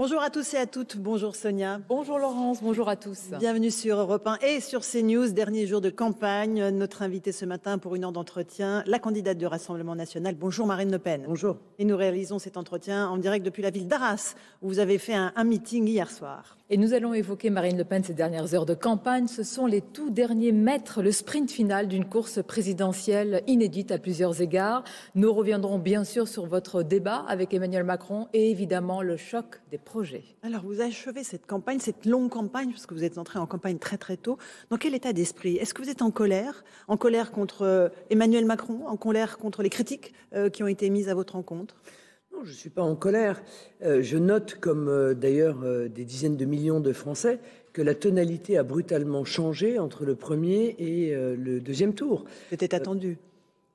Bonjour à tous et à toutes. Bonjour Sonia. Bonjour Laurence. Bonjour à tous. Bienvenue sur Europe 1 et sur CNews. Dernier jour de campagne. Notre invité ce matin pour une heure d'entretien, la candidate du Rassemblement national. Bonjour Marine Le Pen. Bonjour. Et nous réalisons cet entretien en direct depuis la ville d'Arras où vous avez fait un, un meeting hier soir. Et nous allons évoquer Marine Le Pen ces dernières heures de campagne. Ce sont les tout derniers mètres, le sprint final d'une course présidentielle inédite à plusieurs égards. Nous reviendrons bien sûr sur votre débat avec Emmanuel Macron et évidemment le choc des projets. Alors vous achevez cette campagne, cette longue campagne, parce que vous êtes entré en campagne très très tôt. Dans quel état d'esprit? Est-ce que vous êtes en colère? En colère contre euh, Emmanuel Macron? En colère contre les critiques euh, qui ont été mises à votre encontre? Non, je ne suis pas en colère. Euh, je note, comme euh, d'ailleurs euh, des dizaines de millions de Français, que la tonalité a brutalement changé entre le premier et le deuxième tour. C'était attendu.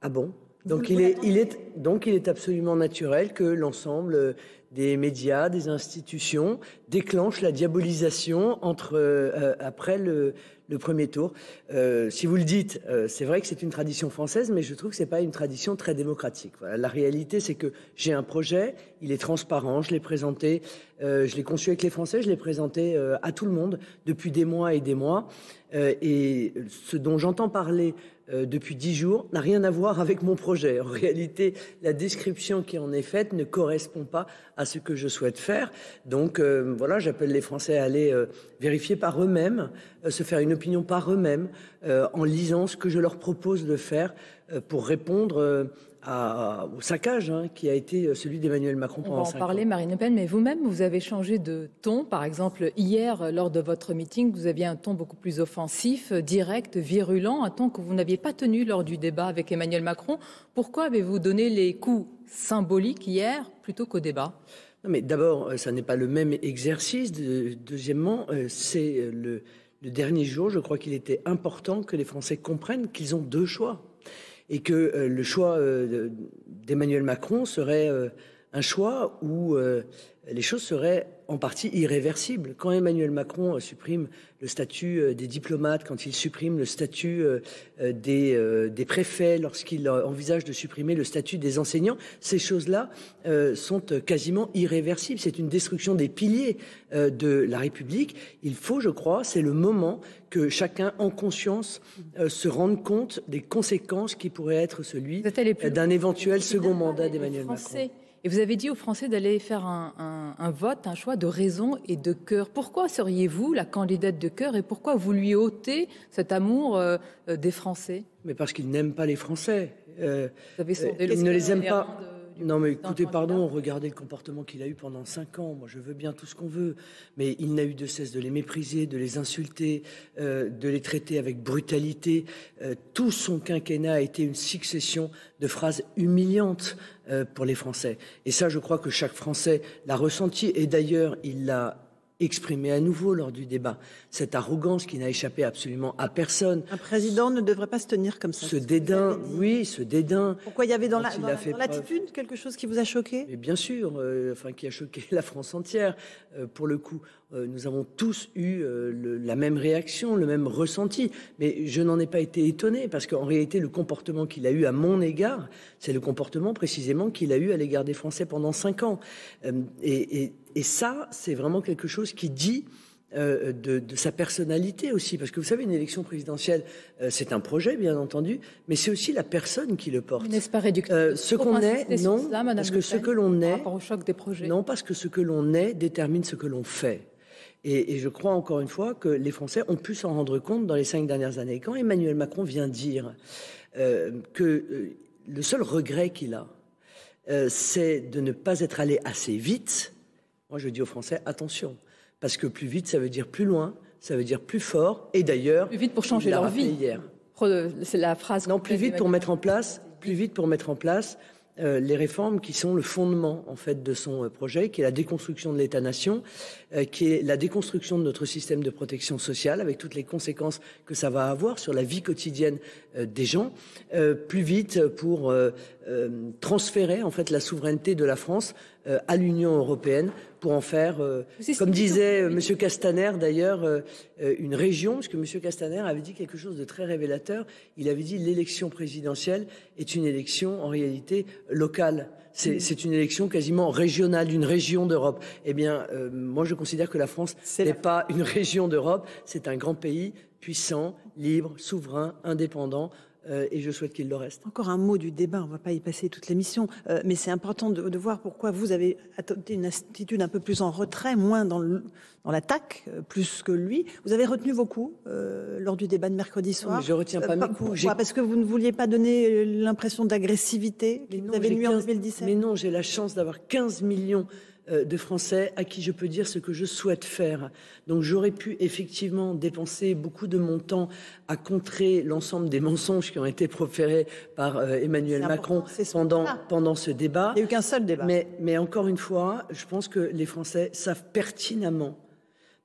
Ah bon? Donc il, est, attendiez il est, donc il est absolument naturel que l'ensemble des médias, des institutions déclenchent la diabolisation entre, après le, le premier tour. Euh, si vous le dites, euh, c'est vrai que c'est une tradition française, mais je trouve que c'est pas une tradition très démocratique. Voilà, la réalité, c'est que j'ai un projet, il est transparent, je l'ai présenté, euh, je l'ai conçu avec les Français, je l'ai présenté à tout le monde depuis des mois et des mois. Et ce dont j'entends parler euh, depuis dix jours n'a rien à voir avec mon projet. En réalité, la description qui en est faite ne correspond pas à ce que je souhaite faire. Donc euh, voilà, j'appelle les Français à aller euh, vérifier par eux-mêmes, se faire une opinion par eux-mêmes, en lisant ce que je leur propose de faire pour répondre à- au saccage hein, qui a été celui d'Emmanuel Macron On va pendant en parler, ans. Marine Le Pen, mais vous-même, vous avez changé de ton. Par exemple, hier, euh, lors de votre meeting, vous aviez un ton beaucoup plus offensif, euh, direct, virulent, un ton que vous n'aviez pas tenu lors du débat avec Emmanuel Macron. Pourquoi avez-vous donné les coups symboliques hier plutôt qu'au débat? Non, mais d'abord, euh, ça n'est pas le même exercice. De- deuxièmement, euh, c'est euh, le, le dernier jour. Je crois qu'il était important que les Français comprennent qu'ils ont deux choix et que euh, le choix euh, de- d'Emmanuel Macron serait euh, un choix où les choses seraient en partie irréversibles. Quand Emmanuel Macron euh, supprime le statut euh, des diplomates, quand il supprime le statut euh, des, des préfets, lorsqu'il envisage de supprimer le statut des enseignants, ces choses-là sont quasiment irréversibles. C'est une destruction des piliers de la République. Il faut, je crois, c'est le moment que chacun, en conscience, se rende compte des conséquences qui pourraient être celui d'un éventuel second mandat d'Emmanuel. Macron. Et vous avez dit aux Français d'aller faire un, un- un vote, un choix de raison et de cœur. Pourquoi seriez-vous la candidate de cœur et pourquoi vous lui ôtez cet amour euh, euh, des Français? Mais parce qu'ils n'aiment pas les Français. Euh, Vous avez sondé ils ne les aiment pas. de- Non, mais écoutez, pardon, regardez le comportement qu'il a eu pendant cinq ans. Moi, je veux bien tout ce qu'on veut, mais il n'a eu de cesse de les mépriser, de les insulter, euh, de les traiter avec brutalité. Euh, tout son quinquennat a été une succession de phrases humiliantes euh, pour les Français. Et ça, je crois que chaque Français l'a ressenti. Et d'ailleurs, il l'a exprimé à nouveau lors du débat. Cette arrogance qui n'a échappé absolument à personne. Un président ne devrait pas se tenir comme ça. Ce dédain, oui, ce dédain. Pourquoi il y avait dans la- preuve. l'attitude quelque chose qui vous a choqué? Mais bien sûr, euh, enfin, qui a choqué la France entière. Euh, pour le coup, nous avons tous eu euh, le- la même réaction, le même ressenti. Mais je n'en ai pas été étonné parce qu'en réalité, le comportement qu'il a eu à mon égard, c'est le comportement précisément qu'il a eu à l'égard des Français pendant cinq ans. Euh, et, et- et ça, c'est vraiment quelque chose qui dit euh, de, de sa personnalité aussi. Parce que vous savez, une élection présidentielle, euh, c'est un projet, bien entendu, mais c'est aussi la personne qui le porte. N'est-ce pas réducteur Euh, ce qu'on est, non, parce que ce que l'on est, Par rapport au choc des projets. non, parce que ce que l'on est détermine ce que l'on fait. Et, et je crois encore une fois que les Français ont pu s'en rendre compte dans les cinq dernières années. Quand Emmanuel Macron vient dire euh, que euh, le seul regret qu'il a, euh, c'est de ne pas être allé assez vite, moi je dis aux Français attention, parce que plus vite, ça veut dire plus loin, ça veut dire plus fort. Et d'ailleurs, Plus vite pour changer leur vie. hier. C'est la phrase. Non, plus vite pour mettre en place, plus vite pour mettre en place euh, les réformes qui sont le fondement en fait de son euh, projet, qui est la déconstruction de l'État-nation, euh, qui est la déconstruction de notre système de protection sociale, avec toutes les conséquences que ça va avoir sur la vie quotidienne des gens. Euh, plus vite pour euh, transférer en fait la souveraineté de la France à l'Union européenne pour en faire, comme disait M. Castaner d'ailleurs, une région, parce que M. Castaner avait dit quelque chose de très révélateur. Il avait dit l'élection présidentielle est une élection en réalité locale. C'est une élection quasiment régionale, d'une région d'Europe. Eh bien, euh, moi, je considère que la France n'est pas une région d'Europe, c'est un grand pays puissant, libre, souverain, indépendant, euh, et je souhaite qu'il le reste. Encore un mot du débat, on ne va pas y passer toute l'émission, euh, mais c'est important de, voir pourquoi vous avez adopté une attitude un peu plus en retrait, moins dans l'attaque, euh, plus que lui. Vous avez retenu vos coups lors du débat de mercredi soir. je ne retiens pas mes coups. Parce que vous ne vouliez pas donner l'impression d'agressivité que vous avez nuit en 2017 Mais non, j'ai la chance d'avoir 15 millions de Français à qui je peux dire ce que je souhaite faire. Donc j'aurais pu effectivement dépenser beaucoup de mon temps à contrer l'ensemble des mensonges qui ont été proférés par euh, Emmanuel Macron pendant, pendant ce débat. Il n'y a eu qu'un seul débat. Mais, mais encore une fois, je pense que les Français savent pertinemment,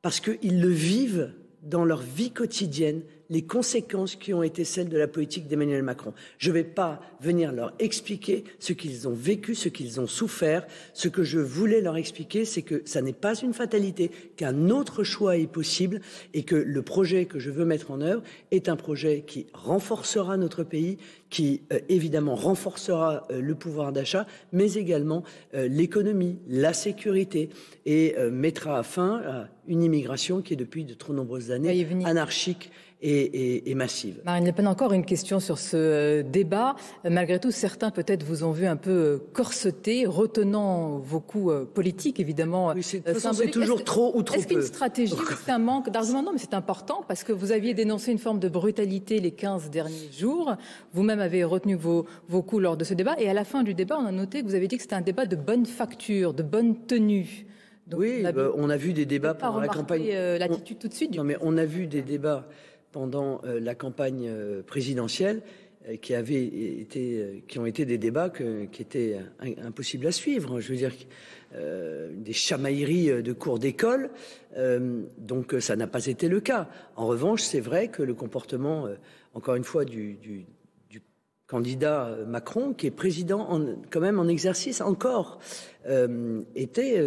parce qu'ils le vivent dans leur vie quotidienne, les conséquences qui ont été celles de la politique d'Emmanuel Macron. Je ne vais pas venir leur expliquer ce qu'ils ont vécu, ce qu'ils ont souffert. Ce que je voulais leur expliquer, c'est que ça n'est pas une fatalité, qu'un autre choix est possible et que le projet que je veux mettre en œuvre est un projet qui renforcera notre pays, qui euh, évidemment renforcera euh, le pouvoir d'achat, mais également euh, l'économie, la sécurité et mettra fin à une immigration qui est depuis de trop nombreuses années anarchique et, massive. Marine Le Pen, encore une question sur ce euh, débat. Malgré tout, certains peut-être vous ont vu un peu euh, corseté, retenant vos coups euh, politiques, évidemment. Oui, c'est toujours trop ou trop Est-ce qu'une stratégie, c'est un manque d'arguments? Non, mais c'est important parce que vous aviez dénoncé une forme de brutalité les 15 derniers jours. Vous-même avez retenu vos, vos coups lors de ce débat. Et à la fin du débat, on a noté que vous avez dit que c'était un débat de bonne facture, de bonne tenue. oui, on a, vu, des débats pendant la campagne. L'attitude tout de suite. Non, mais on a vu des débats pendant euh, la campagne euh, présidentielle euh, qui, été, qui ont été des débats qui étaient impossibles à suivre. Je veux dire, des chamailleries de cours d'école. donc ça n'a pas été le cas. En revanche, c'est vrai que le comportement, encore une fois, du, candidat Macron, qui est président en, quand même en exercice encore, était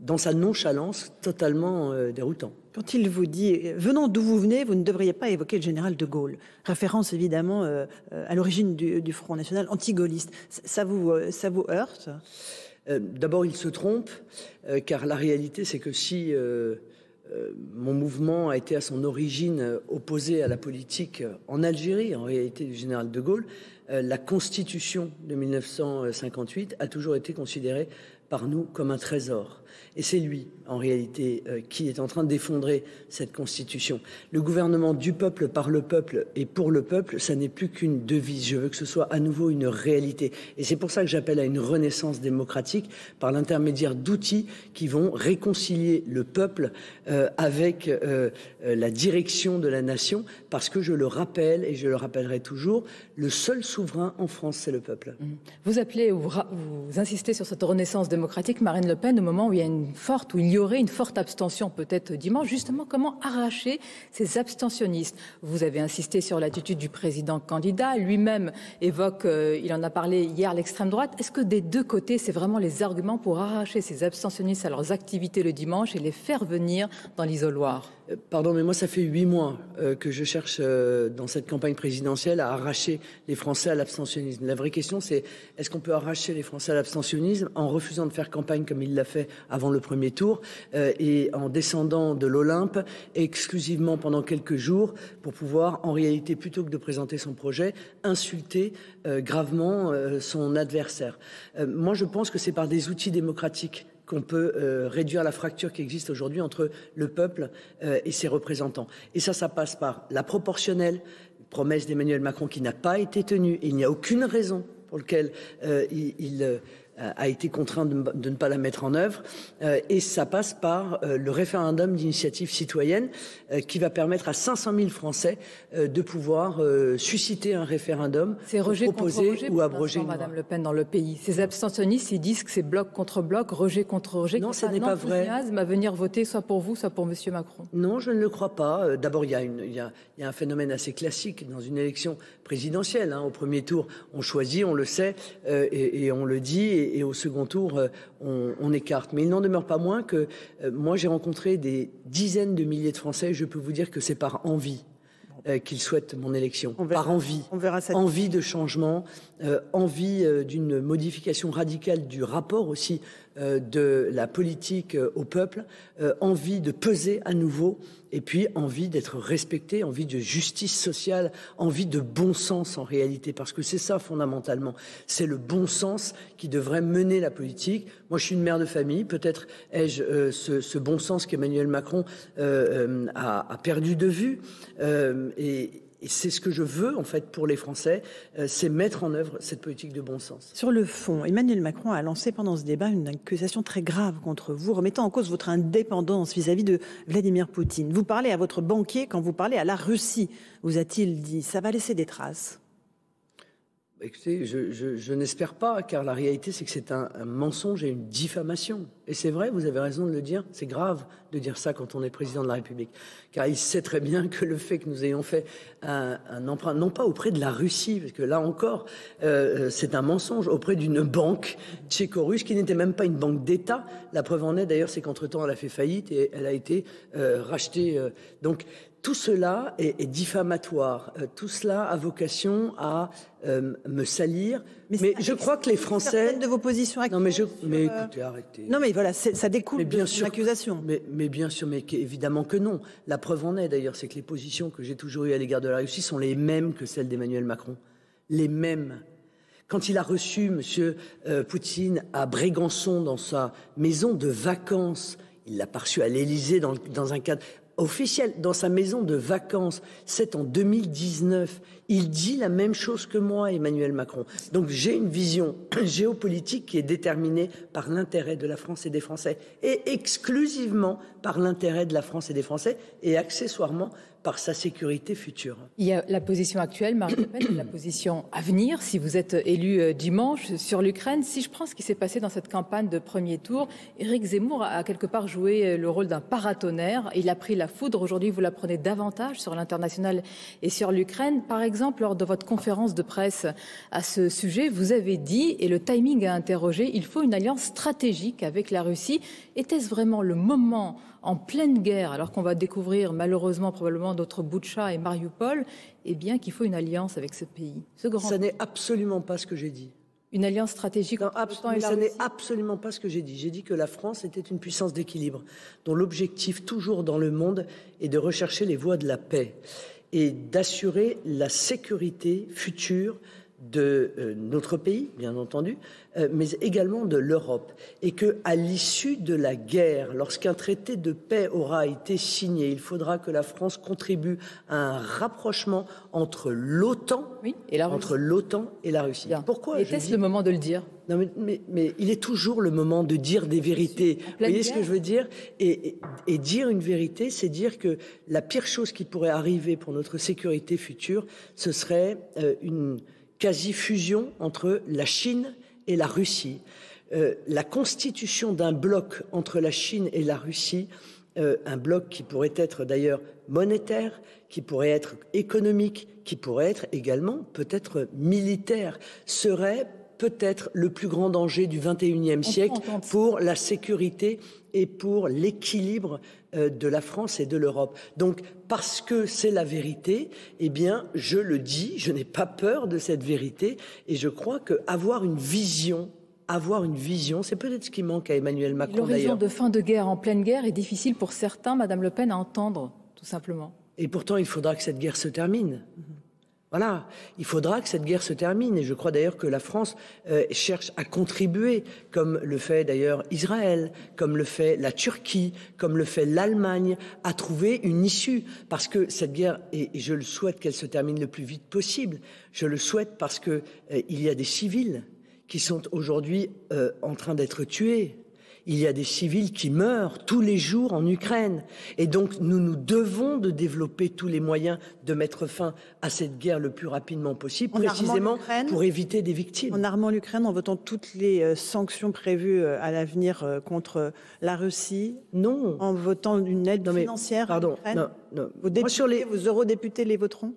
dans sa nonchalance totalement déroutant. Quand il vous dit venant d'où vous venez, vous ne devriez pas évoquer le général de Gaulle, référence évidemment euh, à l'origine du, Front National anti-gaulliste, ça vous, euh, ça vous heurte? Euh, D'abord, il se trompe, car la réalité, c'est que si mon mouvement a été à son origine opposé à la politique en Algérie, en réalité du général de Gaulle, la Constitution de 1958 a toujours été considérée par nous comme un trésor. Et c'est lui, en réalité, euh, qui est en train d'effondrer cette Constitution. Le gouvernement du peuple, par le peuple et pour le peuple, ça n'est plus qu'une devise. Je veux que ce soit à nouveau une réalité. Et c'est pour ça que j'appelle à une renaissance démocratique par l'intermédiaire d'outils qui vont réconcilier le peuple euh, avec euh, la direction de la nation. Parce que je le rappelle, et je le rappellerai toujours, le seul souverain en France, c'est le peuple. Vous appelez, vous, vous insistez sur cette renaissance démocratique, Marine Le Pen, au moment où il y a une forte, où il y aurait une forte abstention peut-être dimanche, justement comment arracher ces abstentionnistes? Vous avez insisté sur l'attitude du président candidat, lui-même évoque, euh, il en a parlé hier, l'extrême droite. Est-ce que des deux côtés, c'est vraiment les arguments pour arracher ces abstentionnistes à leurs activités le dimanche et les faire venir dans l'isoloir? Pardon, mais moi, ça fait huit mois euh, que je cherche dans cette campagne présidentielle à arracher les Français à l'abstentionnisme. La vraie question, c'est est-ce qu'on peut arracher les Français à l'abstentionnisme en refusant de faire campagne comme il l'a fait avant le premier tour euh, et en descendant de l'Olympe exclusivement pendant quelques jours pour pouvoir, en réalité, plutôt que de présenter son projet, insulter euh, gravement euh, son adversaire? moi, je pense que c'est par des outils démocratiques qu'on peut réduire la fracture qui existe aujourd'hui entre le peuple et ses représentants. Et ça, ça passe par la proportionnelle, promesse d'Emmanuel Macron qui n'a pas été tenue. Il n'y a aucune raison pour laquelle il a été contraint de, ne pas la mettre en œuvre. et ça passe par le référendum d'initiative citoyenne qui va permettre à 500 000 Français de pouvoir susciter un référendum c'est rejet proposer ou abroger Madame Le Pen dans le pays. Ces abstentionnistes, ils disent que c'est bloc contre bloc, rejet contre rejet. Non, ce n'est pas vrai. à venir voter soit pour vous, soit pour Monsieur Macron. Non, je ne le crois pas. D'abord, il y, a un phénomène assez classique dans une élection présidentielle. Hein. Au premier tour, on choisit, on le sait, et, on le dit, et, au second tour, on, écarte. Mais il n'en demeure pas moins que moi, j'ai rencontré des dizaines de milliers de Français. Je peux vous dire que c'est par envie euh, qu'ils souhaitent mon élection, par envie, on verra envie de changement, euh, envie euh, d'une modification radicale du rapport aussi de la politique au peuple, envie de peser à nouveau, et puis envie d'être respecté, envie de justice sociale, envie de bon sens en réalité, parce que c'est ça fondamentalement, c'est le bon sens qui devrait mener la politique. Moi, je suis une mère de famille, peut-être ai-je ce, bon sens qu'Emmanuel Macron a, a, perdu de vue. Et, c'est ce que je veux en fait pour les Français, euh, c'est mettre en œuvre cette politique de bon sens. Sur le fond, Emmanuel Macron a lancé pendant ce débat une accusation très grave contre vous, remettant en cause votre indépendance vis-à-vis de Vladimir Poutine. Vous parlez à votre banquier quand vous parlez à la Russie, vous a-t-il dit. Ça va laisser des traces. Écoutez, je, n'espère pas, car la réalité, c'est que c'est un, mensonge et une diffamation. Et c'est vrai, vous avez raison de le dire, c'est grave de dire ça quand on est président de la République. Car il sait très bien que le fait que nous ayons fait un, emprunt, non pas auprès de la Russie, parce que là encore, euh, euh, c'est un mensonge, auprès d'une banque tchéco-russe qui n'était même pas une banque d'État. La preuve en est d'ailleurs, c'est qu'entre-temps, elle a fait faillite et elle a été euh, rachetée. donc, tout cela est, diffamatoire. Euh, tout cela a vocation à euh, me salir. Mais, je crois que les Français. de vos positions Non, mais, je... mais euh, écoutez, arrêtez. Non, mais voilà, ça découle bien de sûr, accusation. Mais, mais, bien sûr, mais évidemment que non. La preuve en est d'ailleurs, c'est que les positions que j'ai toujours eues à l'égard de la Russie sont les mêmes que celles d'Emmanuel Macron. Les mêmes. Quand il a reçu M. Poutine à Brégançon dans sa maison de vacances, il l'a reçu à l'Élysée dans, dans un cadre officiel, dans sa maison de vacances, c'est en 2019. Il dit la même chose que moi, Emmanuel Macron. Donc j'ai une vision géopolitique qui est déterminée par l'intérêt de la France et des Français, et exclusivement par l'intérêt de la France et des Français, et accessoirement sa sécurité future. Il y a la position actuelle, Marine Le Pen, la position à venir, si vous êtes élu euh, dimanche sur l'Ukraine. Si je prends ce qui s'est passé dans cette campagne de premier tour, Éric Zemmour a quelque part joué euh, le rôle d'un paratonnerre. Il a pris la foudre. Aujourd'hui, vous la prenez davantage sur l'international et sur l'Ukraine. Par exemple, lors de votre conférence de presse à ce sujet, vous avez dit, et le timing a interrogé, il faut une alliance stratégique avec la Russie. Était-ce vraiment le moment en pleine guerre, alors qu'on va découvrir malheureusement probablement d'autres Boutcha et Mariupol, eh bien qu'il faut une alliance avec ce pays. Ce grand... Ça n'est absolument pas ce que j'ai dit. Une alliance stratégique non, Ce n'est absolument pas ce que j'ai dit. J'ai dit que la France était une puissance d'équilibre, dont l'objectif toujours dans le monde est de rechercher les voies de la paix et d'assurer la sécurité future de euh, notre pays, bien entendu, euh, mais également de l'Europe, et que à l'issue de la guerre, lorsqu'un traité de paix aura été signé, il faudra que la France contribue à un rapprochement entre l'OTAN et la entre l'OTAN et la Russie. Pourquoi Était-ce le moment de le dire? Non, mais, mais, il est toujours le moment de dire des vérités. Vous voyez ce que je veux dire? Et, et, dire une vérité, c'est dire que la pire chose qui pourrait arriver pour notre sécurité future, ce serait euh, une quasi-fusion entre la Chine et la Russie. Euh, la constitution d'un bloc entre la Chine et la Russie, euh, un bloc qui pourrait être d'ailleurs monétaire, qui pourrait être économique, qui pourrait être également peut-être militaire, serait peut-être le plus grand danger du XXIe siècle pour la sécurité et pour l'équilibre de la France et de l'Europe. Donc, parce que c'est la vérité, eh bien, je le dis, je n'ai pas peur de cette vérité, et je crois qu'avoir une vision avoir une vision, c'est peut-être ce qui manque à Emmanuel Macron. L'horizon de fin de guerre en pleine guerre est difficile pour certains, Madame Le Pen, à entendre, tout simplement. Et pourtant, il faudra que cette guerre se termine. Voilà, il faudra que cette guerre se termine et je crois d'ailleurs que la France euh, cherche à contribuer, comme le fait d'ailleurs Israël, comme le fait la Turquie, comme le fait l'Allemagne, à trouver une issue. Parce que cette guerre, et, je le souhaite qu'elle se termine le plus vite possible, je le souhaite parce qu'il euh, y a des civils qui sont aujourd'hui euh, en train d'être tués. Il y a des civils qui meurent tous les jours en Ukraine. Et donc, nous nous devons de développer tous les moyens de mettre fin à cette guerre le plus rapidement possible, précisément pour éviter des victimes. En armant l'Ukraine, en votant toutes les euh, sanctions prévues euh, à l'avenir contre la Russie Non. En votant une aide financière pardon, à non, non. Vos, députés, sur les... vos eurodéputés les voteront?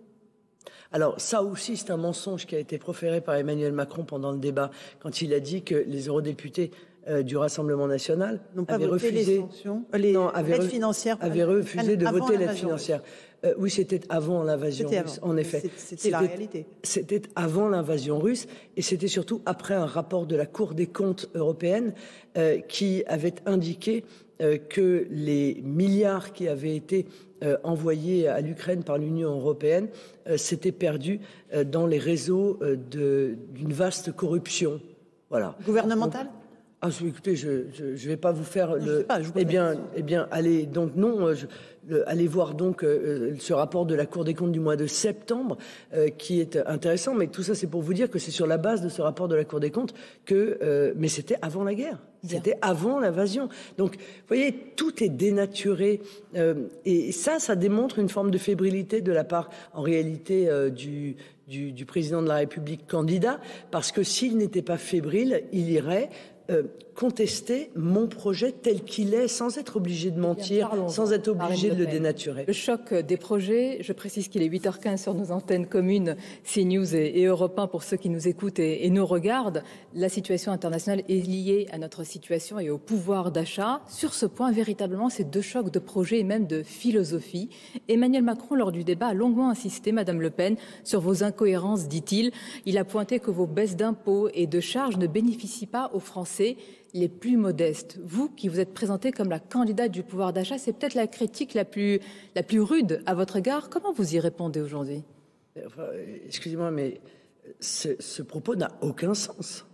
Alors ça aussi, c'est un mensonge qui a été proféré par Emmanuel Macron pendant le débat, quand il a dit que les eurodéputés euh, du Rassemblement national avaient refusé, les sanctions, les non, aides financières, avaient refusé de voter l'aide financière. Euh, oui, c'était avant l'invasion russe, en effet. C'était la réalité. C'était avant l'invasion russe et c'était surtout après un rapport de la Cour des comptes européenne euh, qui avait indiqué que les milliards qui avaient été euh, envoyés à l'Ukraine par l'Union européenne euh, s'étaient perdus euh, dans les réseaux d'une vaste corruption. Voilà. Gouvernementale? Ah, écoutez, je ne vais pas vous faire le. Pas, eh bien, eh bien, allez, donc non, je, allez voir donc ce rapport de la Cour des comptes du mois de septembre, qui est intéressant. Mais tout ça, c'est pour vous dire que c'est sur la base de ce rapport de la Cour des comptes que, mais c'était avant la guerre. C'était avant l'invasion. Donc, vous voyez, tout est dénaturé. Euh, et ça, ça démontre une forme de fébrilité de la part, en réalité, euh, du, du, du, président de la République candidat, parce que s'il n'était pas fébrile, il irait Euh, contester mon projet tel qu'il est, sans être obligé de mentir, sans être obligé de le dénaturer. Le choc des projets, je précise qu'il est 8h15 sur nos antennes communes, CNews et, et Europe 1 pour ceux qui nous écoutent et, et, nous regardent. La situation internationale est liée à notre situation et au pouvoir d'achat. Sur ce point, véritablement, c'est deux chocs de projets et même de philosophie. Emmanuel Macron, lors du débat, a longuement insisté, Madame Le Pen, sur vos incohérences, dit-il. Il a pointé que vos baisses d'impôts et de charges ne bénéficient pas aux Français les plus modestes. Vous, qui vous êtes présenté comme la candidate du pouvoir d'achat, c'est peut-être la critique la plus, la plus rude à votre égard. Comment vous y répondez aujourd'hui? Excusez-moi, mais ce, ce propos n'a aucun sens.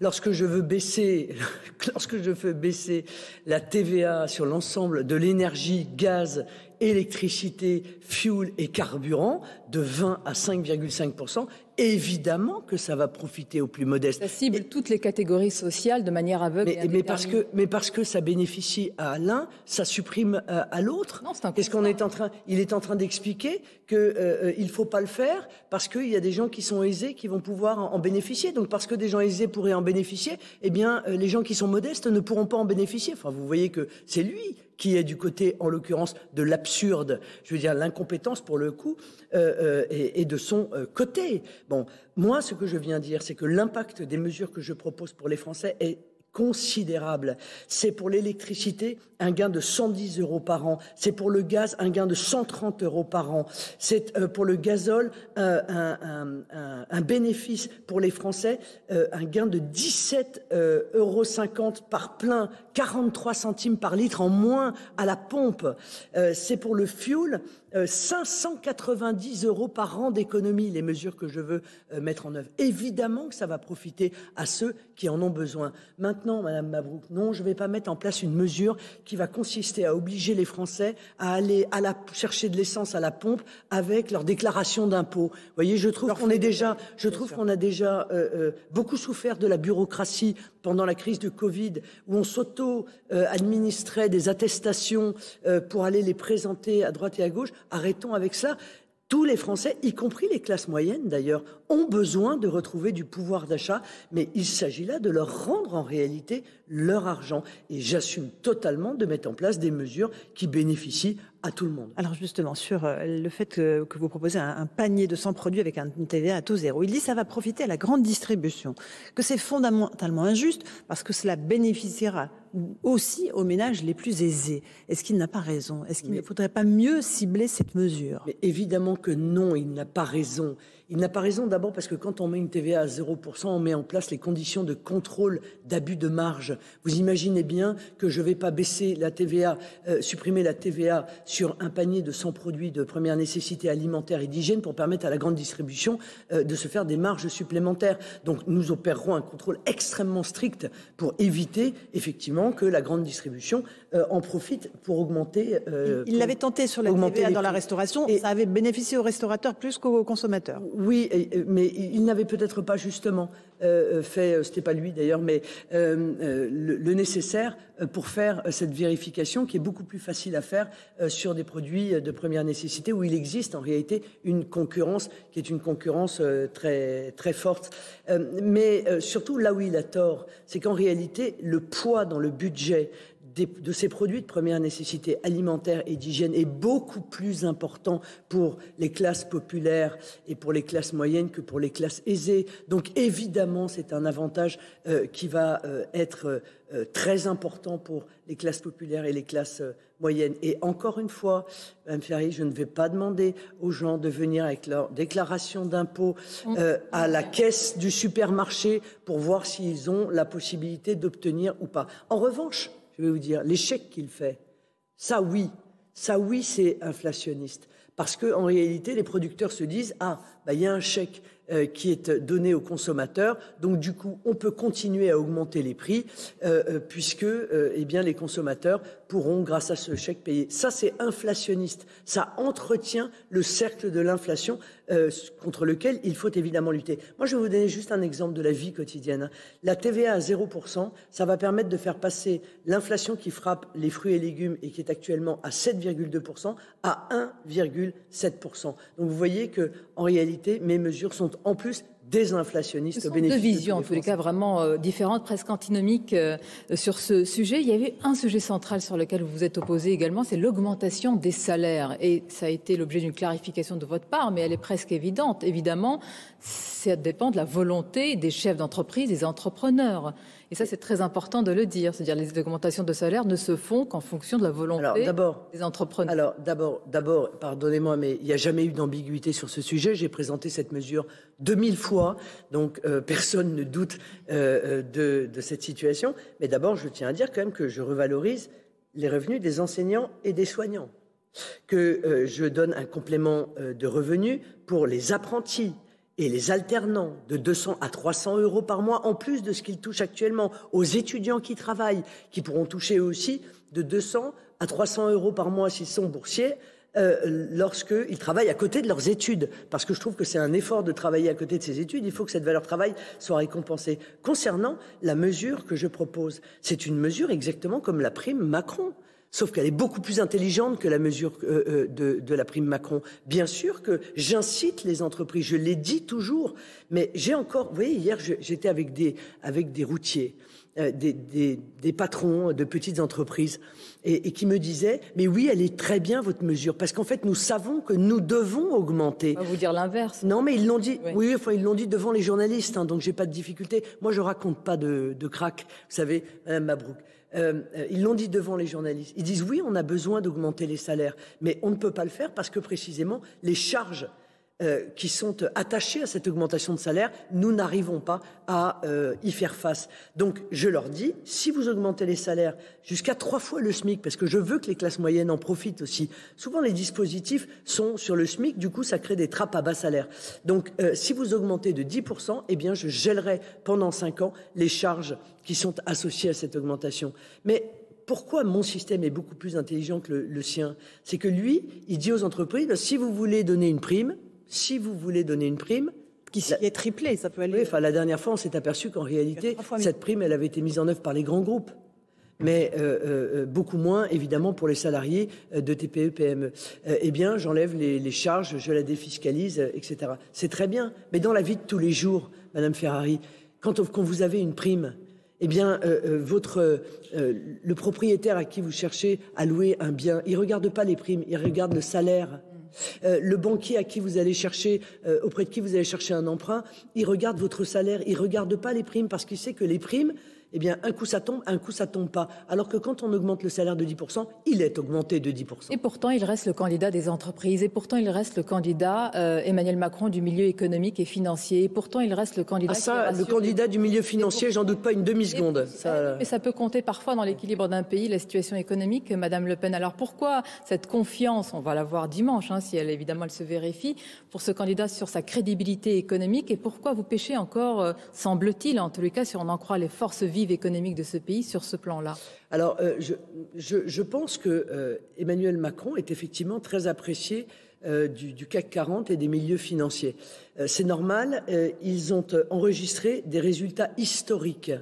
Lorsque je veux baisser, lorsque je veux baisser la TVA sur l'ensemble de l'énergie, gaz, électricité, fuel et carburant de 20 à 5,5% évidemment que ça va profiter aux plus modestes. Ça cible toutes les catégories sociales de manière aveugle. Mais, mais parce que, mais parce que ça bénéficie à l'un, ça supprime euh, à l'autre. Qu'est-ce qu'on est en train Il est en train d'expliquer qu'il euh, il faut pas le faire parce qu'il y a des gens qui sont aisés qui vont pouvoir en, bénéficier. Donc parce que des gens aisés pourraient en bénéficier, eh bien euh, les gens qui sont modestes ne pourront pas en bénéficier. Enfin, vous voyez que c'est lui qui est du côté, en l'occurrence, de l'absurde, je veux dire l'incompétence pour le coup, euh, euh, et, de son euh, côté. Bon, moi, ce que je viens dire, c'est que l'impact des mesures que je propose pour les Français est considérable. C'est pour l'électricité un gain de 110 euros par an. C'est pour le gaz un gain de 130 euros par an. C'est euh, pour le gazole euh, un, bénéfice pour les Français, euh, un gain de 17 euh, euros 50 par plein, 43 centimes par litre en moins à la pompe. C'est pour le fuel 590 euh, euros par an d'économie, les mesures que je veux euh, mettre en œuvre. Évidemment que ça va profiter à ceux qui en ont besoin. Maintenant, Madame Mabrouk, non, je ne vais pas mettre en place une mesure qui va consister à obliger les Français à aller à la, chercher de l'essence à la pompe avec leur déclaration d'impôt. Vous voyez, je trouve qu'on est déjà, je trouve qu'on a déjà euh, euh, beaucoup souffert de la bureaucratie pendant la crise de Covid, où on s'auto-administrait des attestations euh, pour aller les présenter à droite et à gauche. Arrêtons avec ça. Tous les Français, y compris les classes moyennes d'ailleurs, ont besoin de retrouver du pouvoir d'achat, mais il s'agit là de leur rendre en réalité leur argent. Et j'assume totalement de mettre en place des mesures qui bénéficient à tout le monde. Alors justement, sur euh, le fait que, vous proposez un, panier de 100 produits avec un TVA à taux zéro, il dit que ça va profiter à la grande distribution, que c'est fondamentalement injuste parce que cela bénéficiera aussi aux ménages les plus aisés. Est-ce qu'il n'a pas raison? Est-ce qu'il ne faudrait pas mieux cibler cette mesure? Mais évidemment que non, il n'a pas raison. Il n'a pas raison d'abord parce que quand on met une TVA à 0%, on met en place les conditions de contrôle d'abus de marge. Vous imaginez bien que je ne vais pas baisser la TVA, euh, supprimer la TVA sur un panier de 100 produits de première nécessité alimentaire et d'hygiène pour permettre à la grande distribution euh, de se faire des marges supplémentaires. Donc nous opérerons un contrôle extrêmement strict pour éviter effectivement que la grande distribution en profitent pour augmenter. il l'avait tenté sur la TVA dans la restauration. Et ça avait bénéficié aux restaurateurs plus qu'aux consommateurs. Oui, mais il n'avait peut-être pas justement fait, c'était pas lui d'ailleurs, mais le, nécessaire pour faire cette vérification qui est beaucoup plus facile à faire sur des produits de première nécessité où il existe en réalité une concurrence qui est une concurrence très très forte. mais surtout là où il a tort, c'est qu'en réalité le poids dans le budget de ces produits de première nécessité alimentaire et d'hygiène est beaucoup plus important pour les classes populaires et pour les classes moyennes que pour les classes aisées. Donc évidemment, c'est un avantage euh, qui va euh, être euh, très important pour les classes populaires et les classes moyennes. Et encore une fois, Mme Ferry, je ne vais pas demander aux gens de venir avec leur déclaration d'impôt à la caisse du supermarché pour voir s'ils ont la possibilité d'obtenir ou pas. En revanche, je vais vous dire, l'échec qu'il fait, ça oui, ça oui, c'est inflationniste. Parce qu'en réalité, les producteurs se disent, ah, bah, il y a un chèque euh, qui est donné aux consommateurs. Donc du coup, on peut continuer à augmenter les prix euh, euh, puisque eh bien les consommateurs pourront, grâce à ce chèque, payer. Ça, c'est inflationniste. Ça entretient le cercle de l'inflation contre lequel il faut évidemment lutter. Moi, je vais vous donner juste un exemple de la vie quotidienne. La TVA à 0%, ça va permettre de faire passer l'inflation qui frappe les fruits et légumes et qui est actuellement à 7,2% à 1,7%. Donc vous voyez que en réalité, mes mesures sont en plus Ce sont deux visions, en tous les cas, vraiment euh, différentes, presque antinomiques euh, sur ce sujet. Il y avait un sujet central sur lequel vous vous êtes opposé également, c'est l'augmentation des salaires. Et ça a été l'objet d'une clarification de votre part, mais elle est presque évidente. Évidemment, ça dépend de la volonté des chefs d'entreprise, des entrepreneurs. Et ça, c'est très important de le dire. C'est-à-dire les augmentations de salaire ne se font qu'en fonction de la volonté des entrepreneurs. Alors d'abord, d'abord, pardonnez-moi, mais il n'y a jamais eu d'ambiguïté sur ce sujet. J'ai présenté cette mesure 2000 fois, donc euh, personne ne doute euh, de, de cette situation. Mais d'abord, je tiens à dire quand même que je revalorise les revenus des enseignants et des soignants, que euh, je donne un complément de revenus pour les apprentis, et les alternants de 200 à 300 euros par mois, en plus de ce qu'ils touchent actuellement, aux étudiants qui travaillent, qui pourront toucher aussi de 200 à 300 euros par mois s'ils sont boursiers, euh, lorsqu'ils travaillent à côté de leurs études. Parce que je trouve que c'est un effort de travailler à côté de ses études. Il faut que cette valeur travail soit récompensée. Concernant la mesure que je propose, c'est une mesure exactement comme la prime Macron. Sauf qu'elle est beaucoup plus intelligente que la mesure euh, euh, de, la prime Macron. Bien sûr que j'incite les entreprises, je l'ai dit toujours, mais j'ai encore, vous voyez, hier j'étais avec des, avec des routiers, euh, des, des, patrons de petites entreprises, et, qui me disaient, mais oui, elle est très bien votre mesure, parce qu'en fait, nous savons que nous devons augmenter. On va vous dire l'inverse. Non, mais ils l'ont dit, oui, enfin, ils l'ont dit devant les journalistes, hein, donc j'ai pas de difficulté. Moi, je raconte pas de, de crack, vous savez, Madame Mabrouk. Euh, euh, ils l'ont dit devant les journalistes. Ils disent oui, on a besoin d'augmenter les salaires, mais on ne peut pas le faire parce que précisément les charges euh, qui sont attachées à cette augmentation de salaire, nous n'arrivons pas à euh, y faire face. Donc je leur dis, si vous augmentez les salaires jusqu'à trois fois le SMIC, parce que je veux que les classes moyennes en profitent aussi, souvent les dispositifs sont sur le SMIC, du coup ça crée des trappes à bas salaire. Donc euh, si vous augmentez de 10%, eh bien je gèlerai pendant cinq ans les charges qui sont associées à cette augmentation. Mais pourquoi mon système est beaucoup plus intelligent que le, le sien? C'est que lui, il dit aux entreprises, si vous voulez donner une prime, si vous voulez donner une prime, qui est triplée, ça peut aller. Oui, enfin, la dernière fois, on s'est aperçu qu'en réalité, cette prime, elle avait été mise en œuvre par les grands groupes. Mais euh, euh, beaucoup moins, évidemment, pour les salariés euh, de TPE, PME. eh bien, j'enlève les, charges, je la défiscalise, etc. C'est très bien. Mais dans la vie de tous les jours, Madame Ferrari, quand, quand vous avez une prime, eh bien, votre, le propriétaire à qui vous cherchez à louer un bien, il regarde pas les primes, il regarde le salaire. Euh, le banquier euh, auprès de qui vous allez chercher un emprunt, il regarde votre salaire, il regarde pas les primes parce qu'il sait que les primes, eh bien, un coup ça tombe, un coup ça tombe pas. Alors que quand on augmente le salaire de 10%, il est augmenté de 10%. Et pourtant, il reste le candidat des entreprises. Et pourtant, il reste le candidat euh, Emmanuel Macron du milieu économique et financier. Et pourtant, il reste le candidat. Ah ça, le candidat du milieu financier, j'en doute pas une demi-seconde. Mais ça peut compter parfois dans l'équilibre d'un pays, la situation économique, Madame Le Pen. Alors pourquoi cette confiance, on va la voir dimanche, hein, si elle évidemment elle se vérifie, pour ce candidat sur sa crédibilité économique? Et pourquoi vous pêchez encore, euh, semble-t-il, en tous les cas, si on en croit les forces vives perspectives économiques de ce pays sur ce plan-là Alors, euh, je, pense que euh, Emmanuel Macron est effectivement très apprécié euh, du, du, CAC 40 et des milieux financiers. C'est normal, ils ont enregistré des résultats historiques.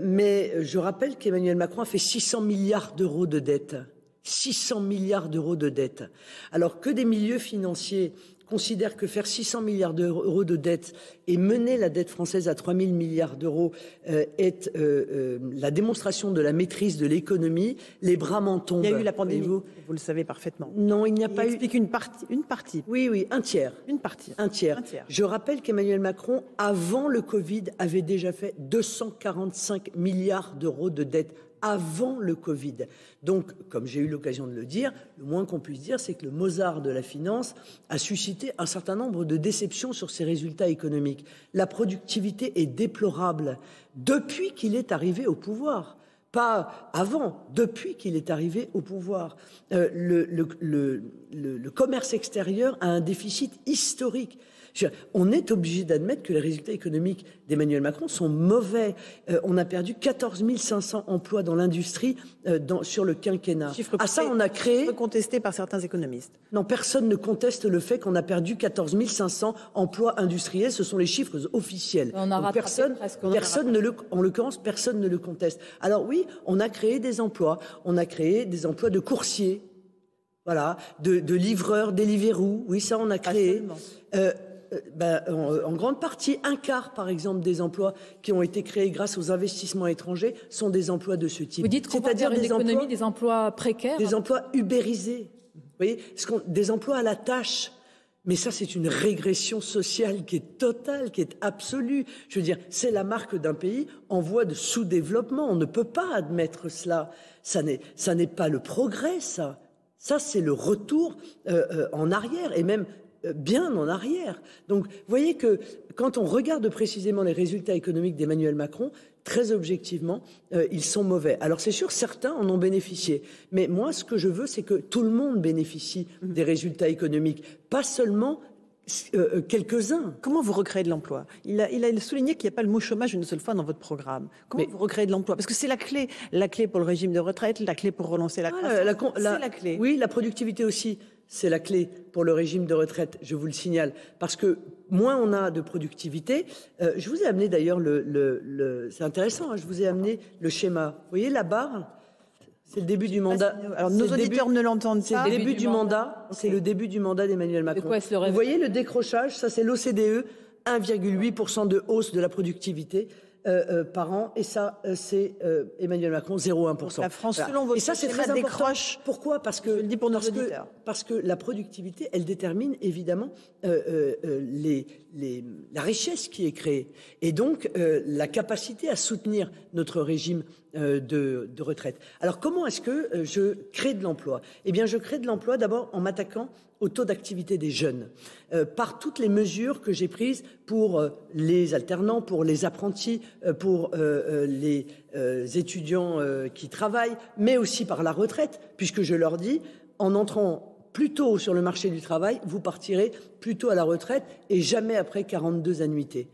mais je rappelle qu'Emmanuel Macron a fait 600 milliards d'euros de dettes. 600 milliards d'euros de dettes. Alors que des milieux financiers considère que faire 600 milliards d'euros de dette et mener la dette française à 3 000 milliards d'euros euh, est euh, euh, la démonstration de la maîtrise de l'économie, les bras m'en tombent. Il y a eu la pandémie, vous, vous le savez parfaitement. Non, il n'y a il pas explique eu. une partie, une partie. Oui, oui, un tiers. Une partie. Un tiers. Un tiers. Je rappelle qu'Emmanuel Macron, avant le Covid, avait déjà fait 245 milliards d'euros de dette avant le Covid. Donc, comme j'ai eu l'occasion de le dire, le moins qu'on puisse dire, c'est que le Mozart de la finance a suscité un certain nombre de déceptions sur ses résultats économiques. La productivité est déplorable depuis qu'il est arrivé au pouvoir. Pas avant, depuis qu'il est arrivé au pouvoir. Euh, le, commerce extérieur a un déficit historique. On est obligé d'admettre que les résultats économiques d'Emmanuel Macron sont mauvais. Euh, on a perdu 14 500 emplois dans l'industrie euh, sur le quinquennat. Chiffre à ça, on a créé. contesté par certains économistes. Non, personne ne conteste le fait qu'on a perdu 14 500 emplois industriels. Ce sont les chiffres officiels. On a Donc personne, personne ne le, en l'occurrence, personne ne le conteste. Alors oui, on a créé des emplois. On a créé des emplois de coursiers. Voilà, de, de livreurs, Deliveroo. Oui, ça, on a créé. Euh, ben, en, en, grande partie, un quart, par exemple, des emplois qui ont été créés grâce aux investissements étrangers sont des emplois de ce type. Vous dites c'est-à-dire des emplois, des emplois précaires, des emplois ubérisés. Vous voyez, des emplois à la tâche. Mais ça, c'est une régression sociale qui est totale, qui est absolue. Je veux dire, c'est la marque d'un pays en voie de sous-développement. On ne peut pas admettre cela. Ça n'est, ça n'est pas le progrès, ça. Ça, c'est le retour euh, euh, en arrière et même bien en arrière. Donc, vous voyez que quand on regarde précisément les résultats économiques d'Emmanuel Macron, très objectivement, euh, ils sont mauvais. Alors c'est sûr, certains en ont bénéficié. Mais moi, ce que je veux, c'est que tout le monde bénéficie des résultats économiques, pas seulement euh, quelques-uns. Comment vous recréez de l'emploi? Il a, il a souligné qu'il n'y a pas le mot chômage une seule fois dans votre programme. Comment Mais, vous recréez de l'emploi? Parce que c'est la clé. La clé pour le régime de retraite, la clé pour relancer la croissance. Ah, la, la, c'est la clé. Oui, la productivité aussi c'est la clé pour le régime de retraite, je vous le signale, parce que moins on a de productivité. Euh, je vous ai amené d'ailleurs le, le, le c'est intéressant, hein, je vous ai amené le schéma. Vous voyez la barre c'est le début du mandat. alors nos auditeurs début, ne l'entendent pas. C'est le début, du, mandat. mandat. C'est le début du mandat d'Emmanuel Macron. Quoi, Vous voyez le décrochage, ça c'est l'OCDE, 1,8% de hausse de la productivité. Euh, euh, par an, et ça, euh, c'est Emmanuel Macron, 0,1%. La France, voilà. selon votre et ça, c'est très décroche. Pourquoi? Parce que, Je le dis pour nos parce, auditeurs. que, parce que la productivité, elle détermine évidemment les, les, la richesse qui est créée, et donc la capacité à soutenir notre régime de, de retraite. Alors, comment est-ce que je crée de l'emploi? Eh bien, je crée de l'emploi d'abord en m'attaquant au taux d'activité des jeunes, euh, par toutes les mesures que j'ai prises pour euh, les alternants, pour les apprentis, euh, pour les étudiants qui travaillent, mais aussi par la retraite, puisque je leur dis, en entrant plus tôt sur le marché du travail, vous partirez plus tôt à la retraite et jamais après 42 annuités.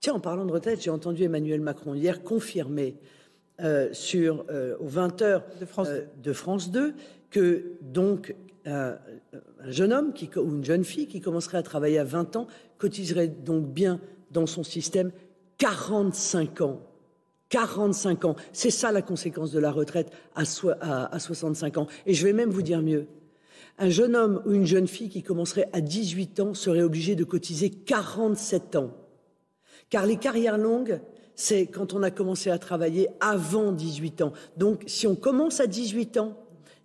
Tiens, en parlant de retraite, j'ai entendu Emmanuel Macron hier confirmer sur aux 20 heures de France, de France 2 que donc un, un jeune homme ou une jeune fille qui commencerait à travailler à 20 ans cotiserait donc bien dans son système 45 ans. 45 ans. C'est ça la conséquence de la retraite à, à 65 ans. Et je vais même vous dire mieux. Un jeune homme ou une jeune fille qui commencerait à 18 ans serait obligé de cotiser 47 ans. Car les carrières longues, c'est quand on a commencé à travailler avant 18 ans. Donc, si on commence à 18 ans,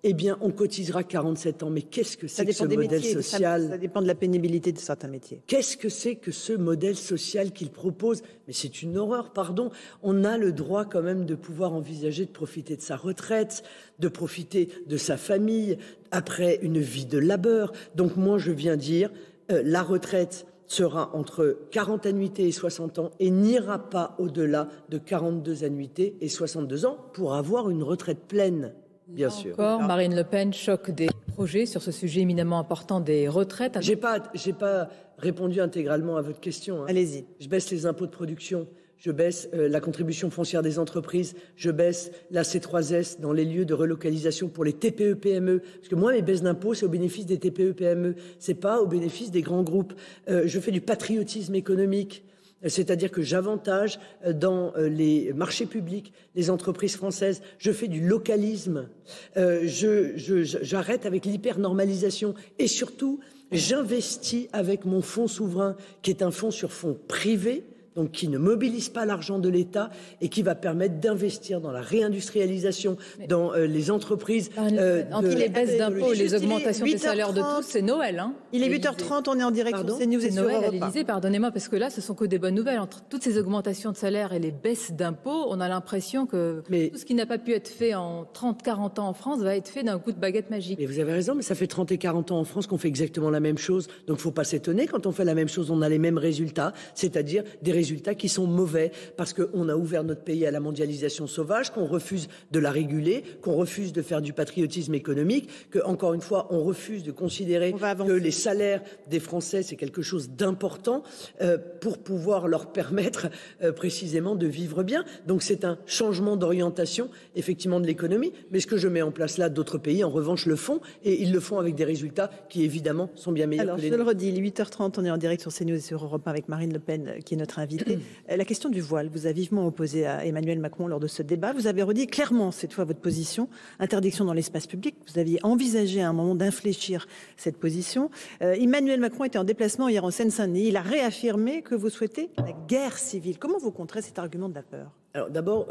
eh bien, on cotisera 47 ans. Mais qu'est-ce que c'est que ce modèle métiers, social? ça, ça, dépend de la pénibilité de certains métiers. Qu'est-ce que c'est que ce modèle social qu'il propose? Mais c'est une horreur, pardon. On a le droit quand même de pouvoir envisager de profiter de sa retraite, de profiter de sa famille après une vie de labeur. Donc moi, je viens dire, euh, la retraite sera entre 40 annuités et 60 ans et n'ira pas au-delà de 42 annuités et 62 ans pour avoir une retraite pleine. Bien sûr. Encore, Marine Le Pen choque des projets sur ce sujet éminemment important des retraites. J'ai pas, j'ai pas répondu intégralement à votre question. Hein. Allez-y. Je baisse les impôts de production. je baisse euh, la contribution foncière des entreprises, je baisse la C3S dans les lieux de relocalisation pour les TPE-PME. Parce que moi, mes baisses d'impôts, c'est au bénéfice des TPE-PME, c'est pas au bénéfice des grands groupes. Euh, je fais du patriotisme économique. C'est-à-dire que j'avantage euh, dans les marchés publics les entreprises françaises. Je fais du localisme. J'arrête avec l'hyper-normalisation. Et surtout, j'investis avec mon fonds souverain, qui est un fonds sur fonds privés donc qui ne mobilise pas l'argent de l'État et qui va permettre d'investir dans la réindustrialisation, dans euh, les entreprises. Euh, entre les baisses d'impôts et les augmentations des salaires de tous, c'est Noël. Hein il est 8h30, on est en direct Pardon sur CNews et Noël à l'Élysée, pardonnez-moi, parce que là, ce sont que des bonnes nouvelles. Entre toutes ces augmentations de salaires et les baisses d'impôts, on a l'impression que tout ce qui n'a pas pu être fait en 30, 40 ans en France va être fait d'un coup de baguette magique. Mais vous avez raison, mais ça fait 30 et 40 ans en France qu'on fait exactement la même chose. Donc, il ne faut pas s'étonner quand on fait la même chose, on a les mêmes résultats, c'est-à-dire des résultats résultats qui sont mauvais parce qu'on a ouvert notre pays à la mondialisation sauvage, qu'on refuse de la réguler, qu'on refuse de faire du patriotisme économique, que, encore une fois, on refuse de considérer que les salaires des Français, c'est quelque chose d'important euh, pour pouvoir leur permettre euh, précisément de vivre bien. Donc c'est un changement d'orientation, effectivement, de l'économie. Mais ce que je mets en place là, d'autres pays, en revanche, le font et ils le font avec des résultats qui, évidemment, sont bien meilleurs Alors, que les je le redis, 8h30, on est en direct sur CNews et sur Europe 1 avec Marine Le Pen, qui est notre invitée. Euh, la question du voile vous a vivement opposé à Emmanuel Macron lors de ce débat. Vous avez redit clairement cette fois votre position. Interdiction dans l'espace public. Vous aviez envisagé à un moment d'infléchir cette position. Euh, Emmanuel Macron était en déplacement hier en Seine-Saint-Denis. Il a réaffirmé que vous souhaitez la guerre civile. Comment vous contrez cet argument de la peur? Alors d'abord,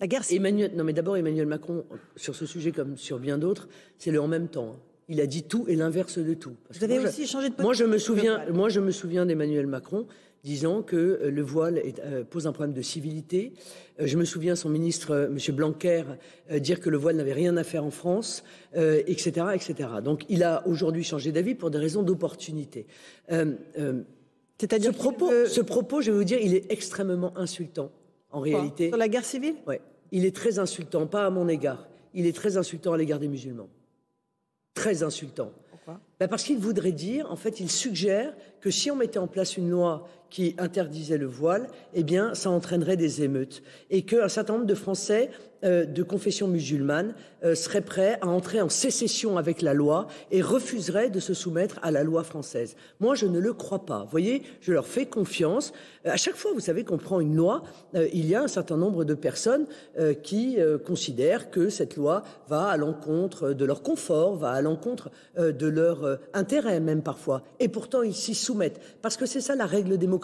la guerre civile. Emmanuel, non mais d'abord Emmanuel Macron, sur ce sujet comme sur bien d'autres, c'est le en même temps. Hein. Il a dit tout et l'inverse de tout. vous avez aussi changé de position. Moi, je me souviens, moi, je me souviens d'Emmanuel Macron disant que euh, le voile euh, pose un problème de civilité. Euh, je me souviens son ministre, M. Blanquer, dire que le voile n'avait rien à faire en France, etc., etc. Donc il a aujourd'hui changé d'avis pour des raisons d'opportunité. C'est-à-dire ce propos, ce propos, je vais vous dire, il est extrêmement insultant en réalité. Sur la guerre civile? Oui. Il est très insultant, pas à mon égard. Il est très insultant à l'égard des musulmans. Très insultant. Pourquoi? Ben Parce qu'il voudrait dire, en fait, il suggère que si on mettait en place une loi qui interdisait le voile, eh bien, ça entraînerait des émeutes. Et qu'un certain nombre de Français euh, de confession musulmane euh, seraient prêts à entrer en sécession avec la loi et refuseraient de se soumettre à la loi française. Moi, je ne le crois pas. Vous voyez, je leur fais confiance. Euh, à chaque fois, vous savez qu'on prend une loi, il y a un certain nombre de personnes qui considèrent que cette loi va à l'encontre de leur confort, va à l'encontre de leur intérêt même parfois. Et pourtant, ils s'y soumettent. Parce que c'est ça la règle démocratique.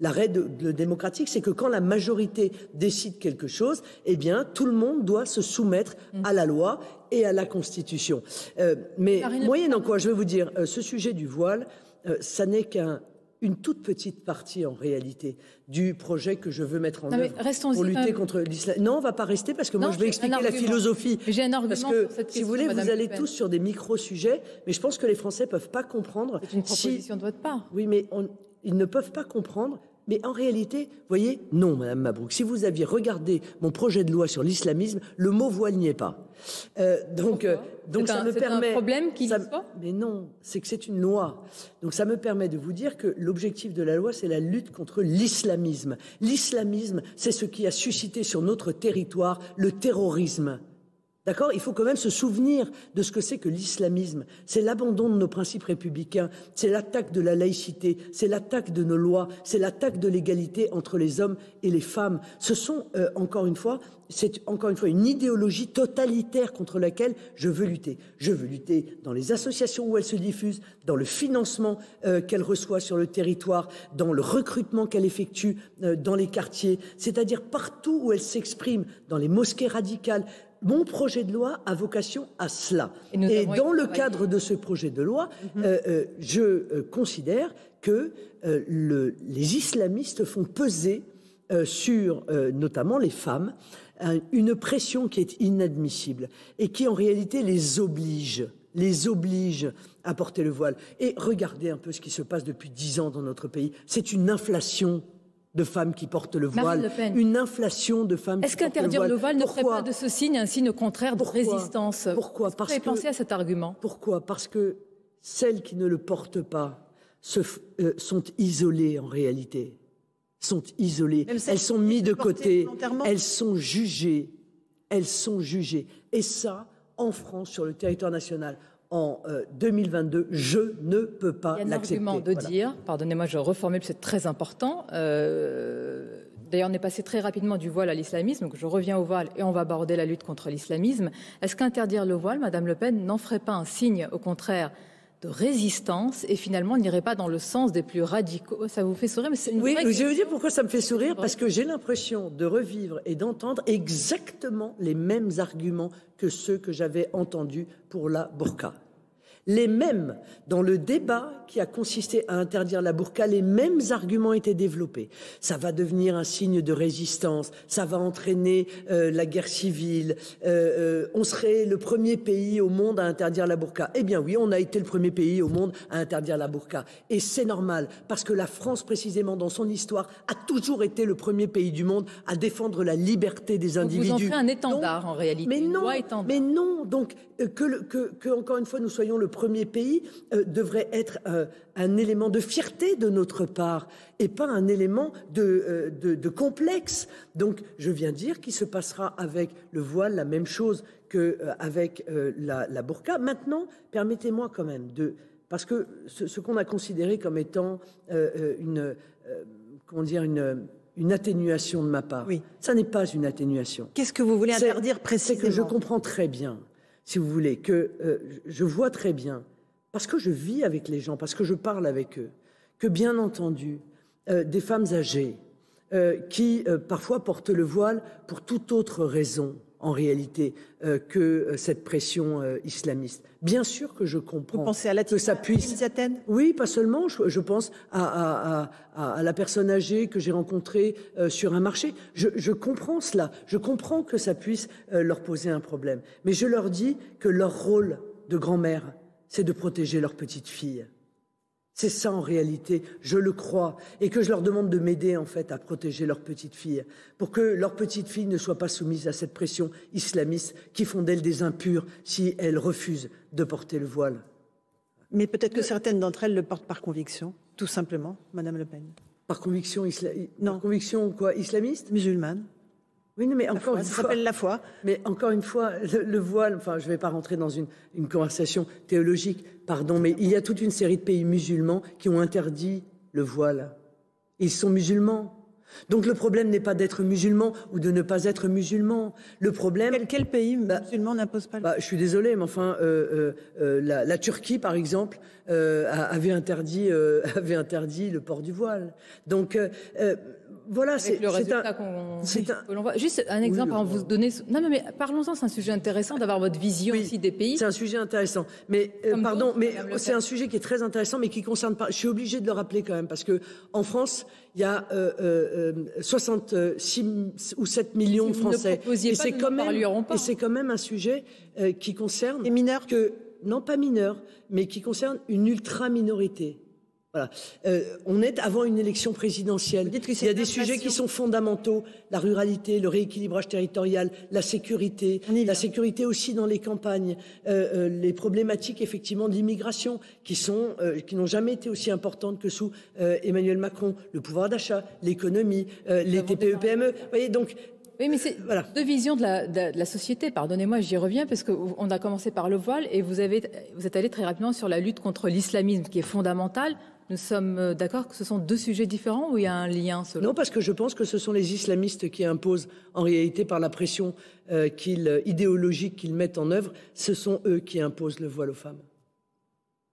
La règle démocratique, c'est que quand la majorité décide quelque chose, eh bien, tout le monde doit se soumettre à la loi et à la Constitution. Euh, mais moyennant quoi, je vais vous dire, euh, ce sujet du voile, euh, ça n'est qu'une toute petite partie en réalité du projet que je veux mettre en œuvre pour lutter contre l'islam. Non, on va pas rester parce que moi je vais expliquer la philosophie. J'ai un argument parce que si vous voulez, vous allez tous sur des micro sujets, mais je pense que les Français peuvent pas comprendre. C'est une proposition de votre part. Oui, mais on, ils ne peuvent pas comprendre. Mais en réalité, vous voyez, non, Madame Mabrouk. Si vous aviez regardé mon projet de loi sur l'islamisme, le mot voile n'y est pas. Euh, donc, euh, donc ça me permet. un problème qui ça, pas? Mais non, c'est que c'est une loi. Donc ça me permet de vous dire que l'objectif de la loi, c'est la lutte contre l'islamisme. L'islamisme, c'est ce qui a suscité sur notre territoire le terrorisme. D'accord? Il faut quand même se souvenir de ce que c'est que l'islamisme. C'est l'abandon de nos principes républicains, c'est l'attaque de la laïcité, c'est l'attaque de nos lois, c'est l'attaque de l'égalité entre les hommes et les femmes. Ce sont, euh, encore une fois, c'est encore une fois une idéologie totalitaire contre laquelle je veux lutter. Je veux lutter dans les associations où elle se diffuse, dans le financement euh, qu'elle reçoit sur le territoire, dans le recrutement qu'elle effectue euh, dans les quartiers, c'est-à-dire partout où elle s'exprime, dans les mosquées radicales, mon projet de loi a vocation à cela. Et, dans le cadre de ce projet de loi, mhm. euh, euh, je euh, considère que les islamistes font peser sur notamment les femmes une pression qui est inadmissible et qui en réalité les oblige les oblige à porter le voile. Et regardez un peu ce qui se passe depuis dix ans dans notre pays. C'est une inflation de femmes qui portent le voile, une inflation de femmes Est-ce qu'interdire le voile, ne ferait pas de ce signe un signe contraire de résistance? Pourquoi Parce que pensé à cet argument? Pourquoi Parce que celles qui ne le portent pas se, euh, sont isolées en réalité. sont isolées, elles sont mises de côté, elles sont jugées, elles sont jugées. Et ça, en France, sur le territoire national, en 2022, euh, je ne peux pas l'accepter. Il y a un argument de dire, pardonnez-moi, je reformule, c'est très important. Euh, d'ailleurs, on est passé très rapidement du voile à l'islamisme, donc je reviens au voile et on va aborder la lutte contre l'islamisme. Est-ce qu'interdire le voile, Madame Le Pen, n'en ferait pas un signe, au contraire, de résistance et finalement n'irait pas dans le sens des plus radicaux. Ça vous fait sourire, mais c'est une Oui, je vais vous dire pourquoi ça me fait sourire, parce que j'ai l'impression de revivre et d'entendre exactement les mêmes arguments que ceux que j'avais entendus pour la burqa les mêmes, dans le débat qui a consisté à interdire la burqa, les mêmes arguments étaient développés. Ça va devenir un signe de résistance, ça va entraîner euh, la guerre civile, euh, euh, on serait le premier pays au monde à interdire la burqa. Eh bien oui, on a été le premier pays au monde à interdire la burqa. Et c'est normal, parce que la France, précisément dans son histoire, a toujours été le premier pays du monde à défendre la liberté des individus. Vous en faites un étendard en réalité. Mais non, mais non. Donc que, que, que, encore une fois, nous soyons le premier pays euh, devrait être euh, un élément de fierté de notre part et pas un élément de, euh, de, complexe. Donc, je viens dire qu'il se passera avec le voile la même chose qu'avec la, la burqa. Maintenant, permettez-moi quand même de... Parce que ce, qu'on a considéré comme étant une... comment dire une une atténuation de ma part. Oui. Ça n'est pas une atténuation. Qu'est-ce que vous voulez interdire précisément C'est que je comprends très bien si vous voulez, que euh, je vois très bien, parce que je vis avec les gens, parce que je parle avec eux, que bien entendu, euh, des femmes âgées euh, qui parfois portent le voile pour toute autre raison, en réalité, que cette pression islamiste. Bien sûr que je comprends. Vous pensez à la que ça puisse. Oui, pas seulement. Je, pense à, la personne âgée que j'ai rencontrée euh, sur un marché. Je, comprends cela. Je comprends que ça puisse euh, leur poser un problème. Mais je leur dis que leur rôle de grand-mère, c'est de protéger leur petite fille. C'est ça en réalité, je le crois, et que je leur demande de m'aider en fait à protéger leur petite fille, pour que leur petite fille ne soit pas soumise à cette pression islamiste qui font d'elle des impures si elle refuse de porter le voile. Mais peut-être que certaines d'entre elles le portent par conviction, tout simplement, Madame Le Pen. Par conviction, non. conviction quoi, islamiste? Musulmane. Oui, mais encore une ça s'appelle la foi. Mais encore une fois, le, voile, enfin, je ne vais pas rentrer dans une, conversation théologique, pardon, mais il y a toute une série de pays musulmans qui ont interdit le voile. Ils sont musulmans. Donc le problème n'est pas d'être musulman ou de ne pas être musulman. Le problème. Quel, pays bah, musulman n'impose pas le bah, Je suis désolé, mais enfin, euh, euh, euh, la, Turquie, par exemple, avait interdit, avait interdit le port du voile. Donc voilà, c'est le résultat qu'on un... Juste un exemple à vous donner. Non, mais parlons-en. C'est un sujet intéressant d'avoir votre vision aussi des pays. C'est un sujet intéressant. Mais euh, pardon, mais c'est un sujet qui est très intéressant, mais qui concerne pas. Je suis obligé de le rappeler quand même parce que en France, il y a euh, euh, 66 ou 7 millions de Français. et c'est quand même et c'est quand même un sujet euh, qui concerne les mineurs que non pas mineurs, mais qui concerne une ultra minorité. Euh, on est avant une élection présidentielle. Il y a des sujets qui sont fondamentaux la ruralité, le rééquilibrage territorial, la sécurité, la sécurité aussi dans les campagnes, euh, euh, les problématiques effectivement d'immigration qui sont qui n'ont jamais été aussi importantes que sous Emmanuel Macron, le pouvoir d'achat, l'économie, les TPE PME. Vous voyez donc oui, mais c'est voilà. deux visions de la, de la société. Pardonnez-moi, j'y reviens parce qu'on a commencé par le voile et vous avez vous êtes allé très rapidement sur la lutte contre l'islamisme qui est fondamentale. Nous sommes euh, d'accord que ce sont deux sujets différents ou il y a un lien Non, parce que je pense que ce sont les islamistes qui imposent, en réalité, par la pression euh, euh, idéologique qu'ils mettent en œuvre, ce sont eux qui imposent le voile aux femmes.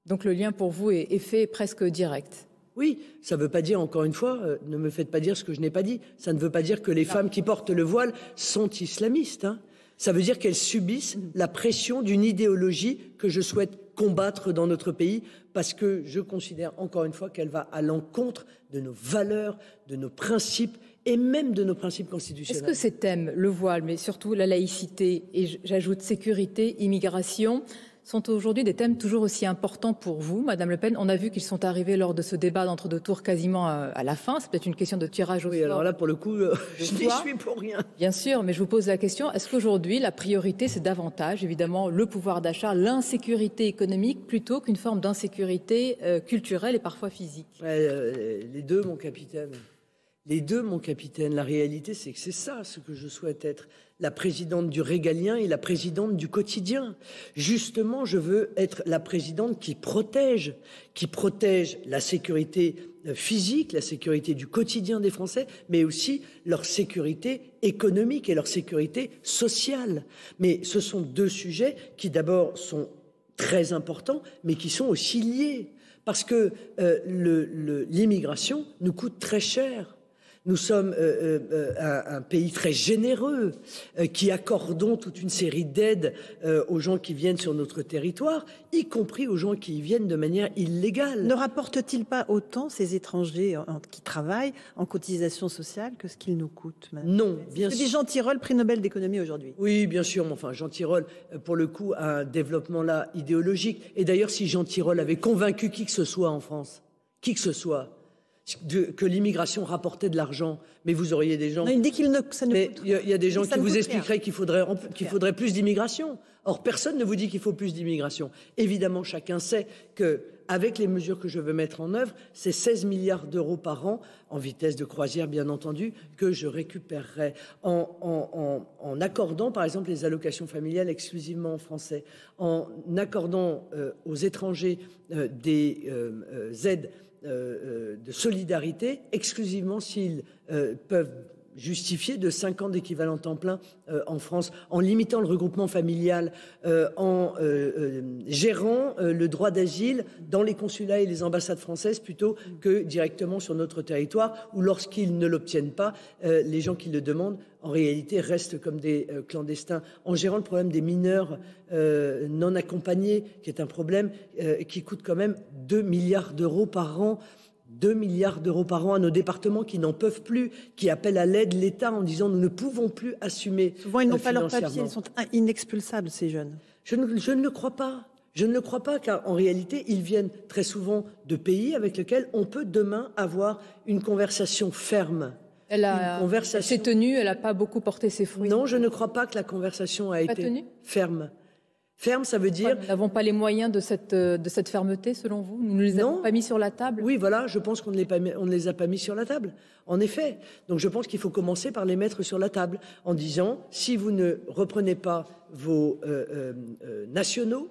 Donc le lien pour vous est, fait presque direct? Oui, ça ne veut pas dire, encore une fois, ne me faites pas dire ce que je n'ai pas dit, ça ne veut pas dire que les femmes qui portent le voile sont islamistes. Hein. Ça veut dire qu'elles subissent la pression d'une idéologie que je souhaite combattre dans notre pays parce que je considère encore une fois qu'elle va à l'encontre de nos valeurs, de nos principes et même de nos principes constitutionnels. Est-ce que ces thèmes, le voile, mais surtout la laïcité et j'ajoute sécurité, immigration, sont aujourd'hui des thèmes toujours aussi importants pour vous, Madame Le Pen. On a vu qu'ils sont arrivés lors de ce débat d'entre deux tours quasiment à la fin. C'est peut-être une question de tirage au oui, alors là, pour le coup, euh, je n'y suis pour rien. Bien sûr, mais je vous pose la question est-ce qu'aujourd'hui, la priorité, c'est davantage, évidemment, le pouvoir d'achat, l'insécurité économique, plutôt qu'une forme d'insécurité euh, culturelle et parfois physique? Euh, Les deux, mon capitaine. Les deux, mon capitaine. La réalité, c'est que c'est ça ce que je souhaite être. La présidente du régalien et la présidente du quotidien. Justement, je veux être la présidente qui protège, qui protège la sécurité euh, physique, la sécurité du quotidien des Français, mais aussi leur sécurité économique et leur sécurité sociale. Mais ce sont deux sujets qui d'abord sont très importants, mais qui sont aussi liés. Parce que euh, l'immigration nous coûte très cher. Nous sommes euh, euh, euh, un, pays très généreux qui accordons toute une série d'aides aux gens qui viennent sur notre territoire, y compris aux gens qui y viennent de manière illégale. Ne rapportent-ils pas autant ces étrangers qui travaillent en cotisation sociale que ce qu'ils nous coûtent Non, bien sûr. C'est Jean Tirole, prix Nobel d'économie aujourd'hui. Oui, bien sûr. Mais enfin, Jean Tirole, pour le coup, a un développement là idéologique. Et d'ailleurs, si Jean Tirole avait convaincu qui que ce soit en France, qui que ce soit, que l'immigration rapportait de l'argent, mais vous auriez des gens. il dit qu'il ne, ça ne. il y, a des gens qui vous expliqueraient qu'il faudrait, qu'il faudrait plus d'immigration. Or, personne ne vous dit qu'il faut plus d'immigration. Évidemment, chacun sait que, avec les mesures que je veux mettre en œuvre, c'est 16 milliards d'euros par an, en vitesse de croisière, bien entendu, que je récupérerai en, en, en, accordant, par exemple, les allocations familiales exclusivement en français, en accordant euh, aux étrangers euh, des euh, aides de solidarité exclusivement s'ils euh, peuvent justifier de 5 ans d'équivalent temps plein en France, en limitant le regroupement familial, en gérant le droit d'asile dans les consulats et les ambassades françaises plutôt que directement sur notre territoire, ou lorsqu'ils ne l'obtiennent pas, les gens qui le demandent en réalité restent comme des euh, clandestins, en gérant le problème des mineurs euh, non accompagnés, qui est un problème euh, qui coûte quand même 2 milliards d'euros par an. 2 milliards d'euros par an à nos départements qui n'en peuvent plus, qui appellent à l'aide l'État en disant nous ne pouvons plus assumer. Souvent, ils n'ont pas leur papier, ils sont inexpulsables, ces jeunes. Je ne, je ne le crois pas. Je ne le crois pas, car en réalité, ils viennent très souvent de pays avec lesquels on peut demain avoir une conversation ferme elle a s'est tenue, elle n'a pas beaucoup porté ses fruits. Non, je ne crois pas que la conversation a été ferme. Ferme, ça veut dire. Nous n'avons pas les moyens de cette, de cette fermeté, selon vous? Nous ne les avons pas mis sur la table? Oui, voilà, je pense qu'on ne, on ne les a pas mis sur la table. En effet. Donc je pense qu'il faut commencer par les mettre sur la table en disant si vous ne reprenez pas vos euh, euh, euh, nationaux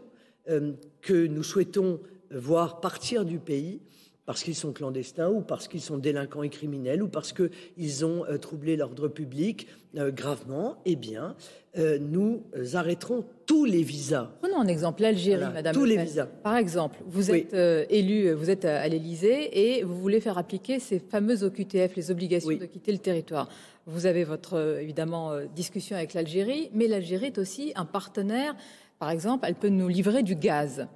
que nous souhaitons voir partir du pays, parce qu'ils sont clandestins ou parce qu'ils sont délinquants et criminels ou parce qu'ils ont euh, troublé l'ordre public euh, gravement, eh bien, euh, nous arrêterons tous les visas. Prenons un exemple, l'Algérie, Madame. Tous les visas. Par exemple, vous êtes élu, vous êtes à l'Élysée et vous voulez faire appliquer ces fameuses OQTF, les obligations de quitter le territoire. Vous avez votre, évidemment, discussion avec l'Algérie, mais l'Algérie est aussi un partenaire. Par exemple, elle peut nous livrer du gaz.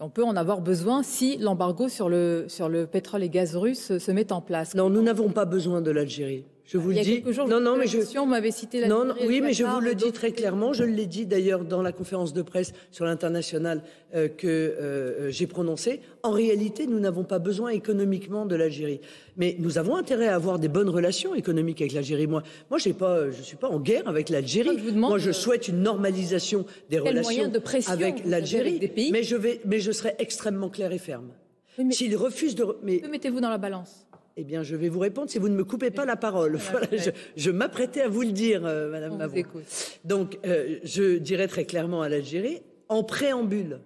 On peut en avoir besoin si l'embargo sur le, sur le pétrole et gaz russe se met en place. Non, nous n'avons pas besoin de l'Algérie. Je vous le dis. non, non, mais je. m'avait cité non, non, oui, mais je vous le dis très clairement. Je l'ai dit d'ailleurs dans la conférence de presse sur l'international euh, que euh, j'ai prononcée. En réalité, nous n'avons pas besoin économiquement de l'Algérie, mais nous avons intérêt à avoir des bonnes relations économiques avec l'Algérie. Moi, moi, j'ai pas, je suis pas en guerre avec l'Algérie. Moi, je souhaite une normalisation des relations de avec l'Algérie. Mais je vais, mais je serai extrêmement clair et ferme. S'ils refusent de, mais que mettez-vous dans la balance? Eh bien, je vais vous répondre si vous ne me coupez pas la parole. je, m'apprêtais à vous le dire, euh, Madame Mavon. Donc, euh, je dirais très clairement à l'Algérie, en préambule,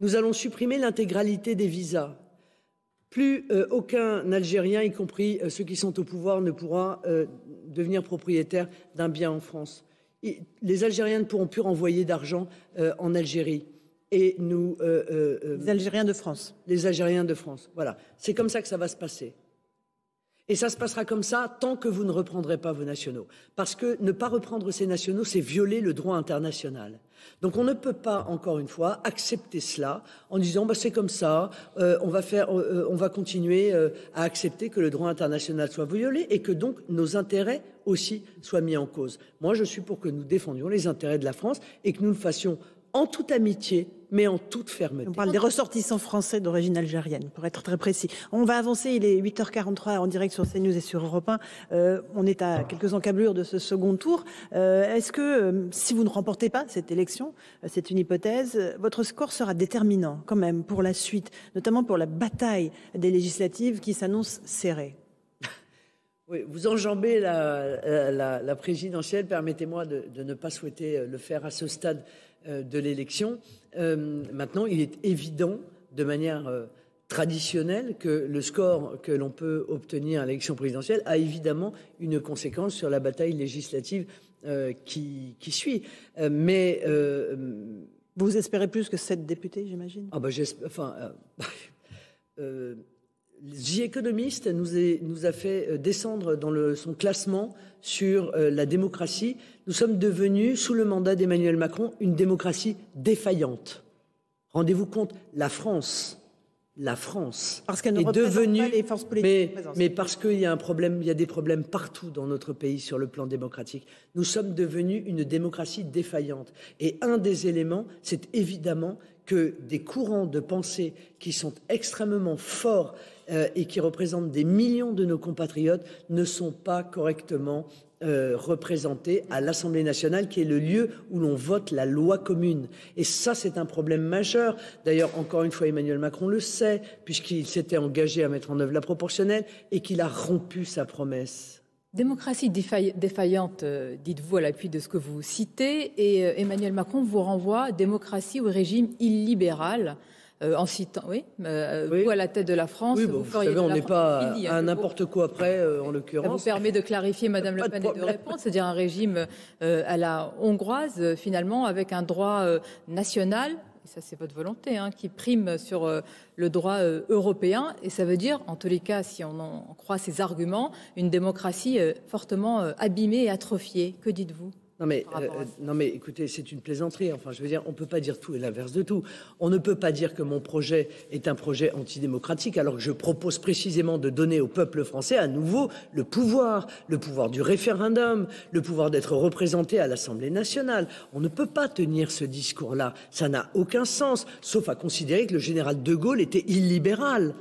nous allons supprimer l'intégralité des visas. Plus euh, aucun Algérien, y compris ceux qui sont au pouvoir, ne pourra devenir propriétaire d'un bien en France. les Algériens ne pourront plus renvoyer d'argent en Algérie. Et nous. les Algériens de France. Les Algériens de France. Voilà. C'est comme ça que ça va se passer. Et ça se passera comme ça tant que vous ne reprendrez pas vos nationaux. Parce que ne pas reprendre ces nationaux, c'est violer le droit international. Donc on ne peut pas, encore une fois, accepter cela en disant bah, c'est comme ça, euh, on, va faire, euh, on va continuer euh, à accepter que le droit international soit violé et que donc nos intérêts aussi soient mis en cause. Moi, je suis pour que nous défendions les intérêts de la France et que nous le fassions en toute amitié, mais en toute fermeté. On parle des ressortissants français d'origine algérienne, pour être très précis. On va avancer, il est 8h43 en direct sur CNews et sur Europe 1. Euh, on est à quelques encablures de ce second tour. Euh, est-ce que, euh, si vous ne remportez pas cette élection, c'est une hypothèse, votre score sera déterminant quand même pour la suite, notamment pour la bataille des législatives qui s'annonce serrée? Oui, vous enjambez la, la, présidentielle. Permettez-moi de, ne pas souhaiter le faire à ce stade de l'élection. maintenant, il est évident, de manière traditionnelle, que le score que l'on peut obtenir à l'élection présidentielle a évidemment une conséquence sur la bataille législative euh, qui, qui, suit. Euh, mais. Euh, vous espérez plus que sept députés, j'imagine? Ah, bah, Enfin. The Economist nous, nous, a fait descendre dans le, son classement sur la démocratie. Nous sommes devenus, sous le mandat d'Emmanuel Macron, une démocratie défaillante. Rendez-vous compte, la France la France parce qu'elle est devenue, pas les forces politiques. Mais, parce qu'il y a un problème, il y a des problèmes partout dans notre pays sur le plan démocratique. Nous sommes devenus une démocratie défaillante. Et un des éléments, c'est évidemment que des courants de pensée qui sont extrêmement forts euh, et qui représentent des millions de nos compatriotes ne sont pas correctement euh, représentés à l'Assemblée nationale, qui est le lieu où l'on vote la loi commune. Et ça, c'est un problème majeur. D'ailleurs, encore une fois, Emmanuel Macron le sait, puisqu'il s'était engagé à mettre en œuvre la proportionnelle et qu'il a rompu sa promesse. Démocratie défaillante, euh, dites-vous à l'appui de ce que vous citez, et euh, Emmanuel Macron vous renvoie démocratie ou régime illibéral. Euh, en citant, oui, euh, vous à la tête de la France. Oui, vous, savez, on n'est pas à n'importe quoi après, euh, en l'occurrence. Ça vous permet de clarifier, Madame Le Pen, et de répondre, c'est-à-dire un régime à la hongroise, finalement, avec un droit national ça c'est votre volonté, hein, qui prime sur le droit européen. Et ça veut dire, en tous les cas, si on en croit ces arguments, une démocratie fortement abîmée et atrophiée. Que dites-vous? Non mais, euh, non mais écoutez, c'est une plaisanterie. Enfin, je veux dire, on ne peut pas dire tout et l'inverse de tout. On ne peut pas dire que mon projet est un projet antidémocratique alors que je propose précisément de donner au peuple français à nouveau le pouvoir, le pouvoir du référendum, le pouvoir d'être représenté à l'Assemblée nationale. On ne peut pas tenir ce discours-là. Ça n'a aucun sens, sauf à considérer que le général de Gaulle était illibéral.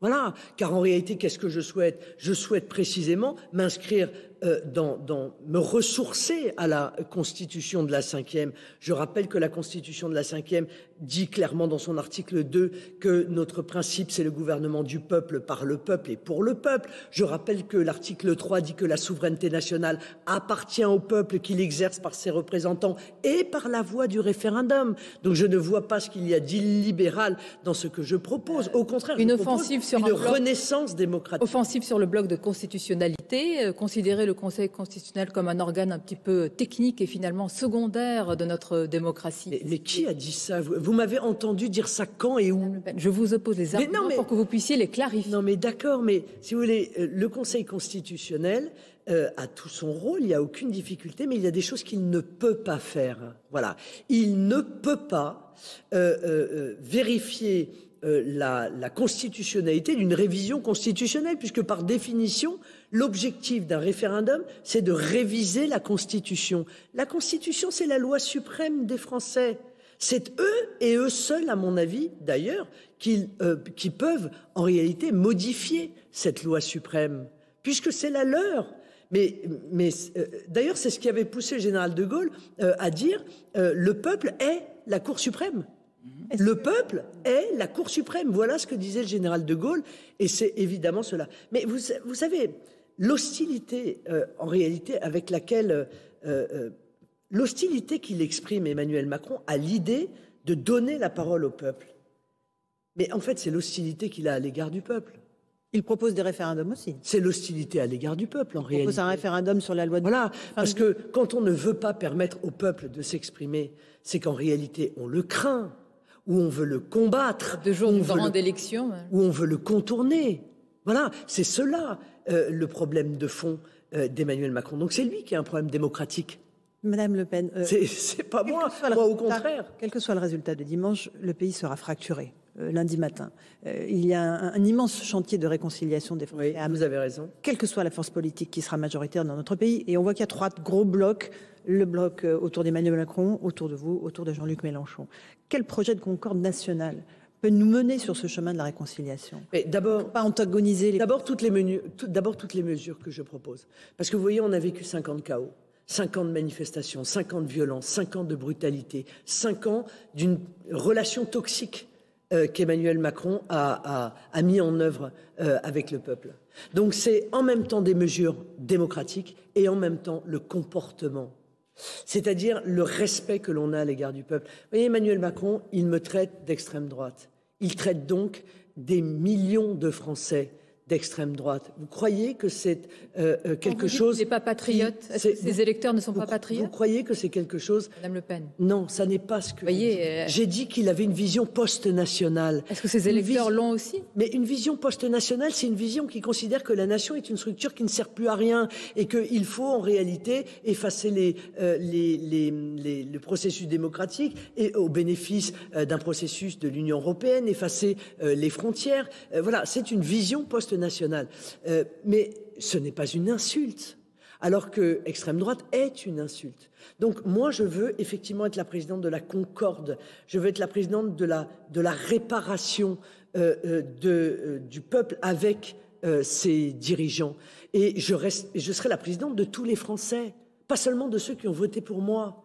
Voilà, car en réalité, qu'est-ce que je souhaite? Je souhaite précisément m'inscrire euh, dans, me ressourcer à la Constitution de la cinquième. Je rappelle que la Constitution de la cinquième dit clairement dans son article 2 que notre principe, c'est le gouvernement du peuple par le peuple et pour le peuple. Je rappelle que l'article 3 dit que la souveraineté nationale appartient au peuple qu'il exerce par ses représentants et par la voie du référendum. Donc je ne vois pas ce qu'il y a d'illibéral dans ce que je propose. Au contraire, une offensive sur une renaissance démocratique. Offensive sur le bloc de constitutionnalité, euh, considérer le Conseil constitutionnel comme un organe un petit peu technique et finalement secondaire de notre démocratie. Mais, qui a dit ça? Vous m'avez entendu dire ça quand et où? Je vous oppose les arguments pour que vous puissiez les clarifier. Non, mais d'accord, mais si vous voulez, euh, le Conseil constitutionnel euh, a tout son rôle, il n'y a aucune difficulté, mais il y a des choses qu'il ne peut pas faire. Voilà. Il ne peut pas euh, vérifier la, la, constitutionnalité d'une révision constitutionnelle, puisque par définition, l'objectif d'un référendum, c'est de réviser la Constitution. La Constitution, c'est la loi suprême des Français. C'est eux et eux seuls, à mon avis, d'ailleurs, qui, euh, qui peuvent en réalité modifier cette loi suprême, puisque c'est la leur. Mais, mais euh, d'ailleurs, c'est ce qui avait poussé le général de Gaulle euh, à dire le peuple est la Cour suprême. Le peuple est la Cour suprême. Voilà ce que disait le général de Gaulle, et c'est évidemment cela. Mais vous, vous savez, l'hostilité, en réalité, avec laquelle l'hostilité qu'il exprime, Emmanuel Macron, à l'idée de donner la parole au peuple. Mais en fait, c'est l'hostilité qu'il a à l'égard du peuple. Il propose des référendums aussi. C'est l'hostilité à l'égard du peuple, en réalité. Il propose un référendum sur la loi de... Voilà, parce que quand on ne veut pas permettre au peuple de s'exprimer, c'est qu'en réalité, on le craint, ou on veut le combattre. De jours de grande élection. Ou on veut le contourner. Voilà, c'est cela euh, le problème de fond euh, d'Emmanuel Macron. Donc c'est lui qui a un problème démocratique. Madame Le Pen, euh, c'est pas moi, moi au contraire. Quel que soit le résultat de dimanche, le pays sera fracturé. Euh, lundi matin. Euh, il y a un, immense chantier de réconciliation des Français. Oui, vous avez raison. Quelle que soit la force politique qui sera majoritaire dans notre pays. Et on voit qu'il y a trois gros blocs. Le bloc autour d'Emmanuel Macron, autour de vous, autour de Jean-Luc Mélenchon. Quel projet de concorde nationale peut nous mener sur ce chemin de la réconciliation D'abord, pas antagoniser. Les... D'abord toutes les d'abord toutes les mesures que je propose, parce que vous voyez, on a vécu 50 chaos. 5 ans de manifestations, 5 ans de violence, 5 ans de brutalité, 5 ans d'une relation toxique qu'Emmanuel Macron a, mis en œuvre avec le peuple. Donc c'est en même temps des mesures démocratiques et en même temps le comportement c'est-à-dire le respect que l'on a à l'égard du peuple. Vous voyez, Emmanuel Macron, il me traite d'extrême droite. Il traite donc des millions de Français d'extrême droite. Vous croyez que c'est euh, euh, quelque chose... n'est pas patriote Est-ce que ces électeurs ne sont pas patriotes Vous croyez que c'est quelque chose... Madame Le Pen. Non, ça n'est pas ce que... Voyez, euh, J'ai dit qu'il avait une vision post-nationale. Est-ce que ces électeurs l'ont aussi Mais une vision post-nationale, c'est une vision qui considère que la nation est une structure qui ne sert plus à rien et qu'il faut en réalité effacer les, les, les, le processus démocratique et au bénéfice d'un processus de l'Union européenne, effacer les frontières. voilà, c'est une vision post nationale. Euh, mais ce n'est pas une insulte, alors que extrême droite est une insulte. Donc moi, je veux effectivement être la présidente de la concorde, je veux être la présidente de la, réparation euh, euh, du peuple avec ses dirigeants. Et je, reste, je serai la présidente de tous les Français, pas seulement de ceux qui ont voté pour moi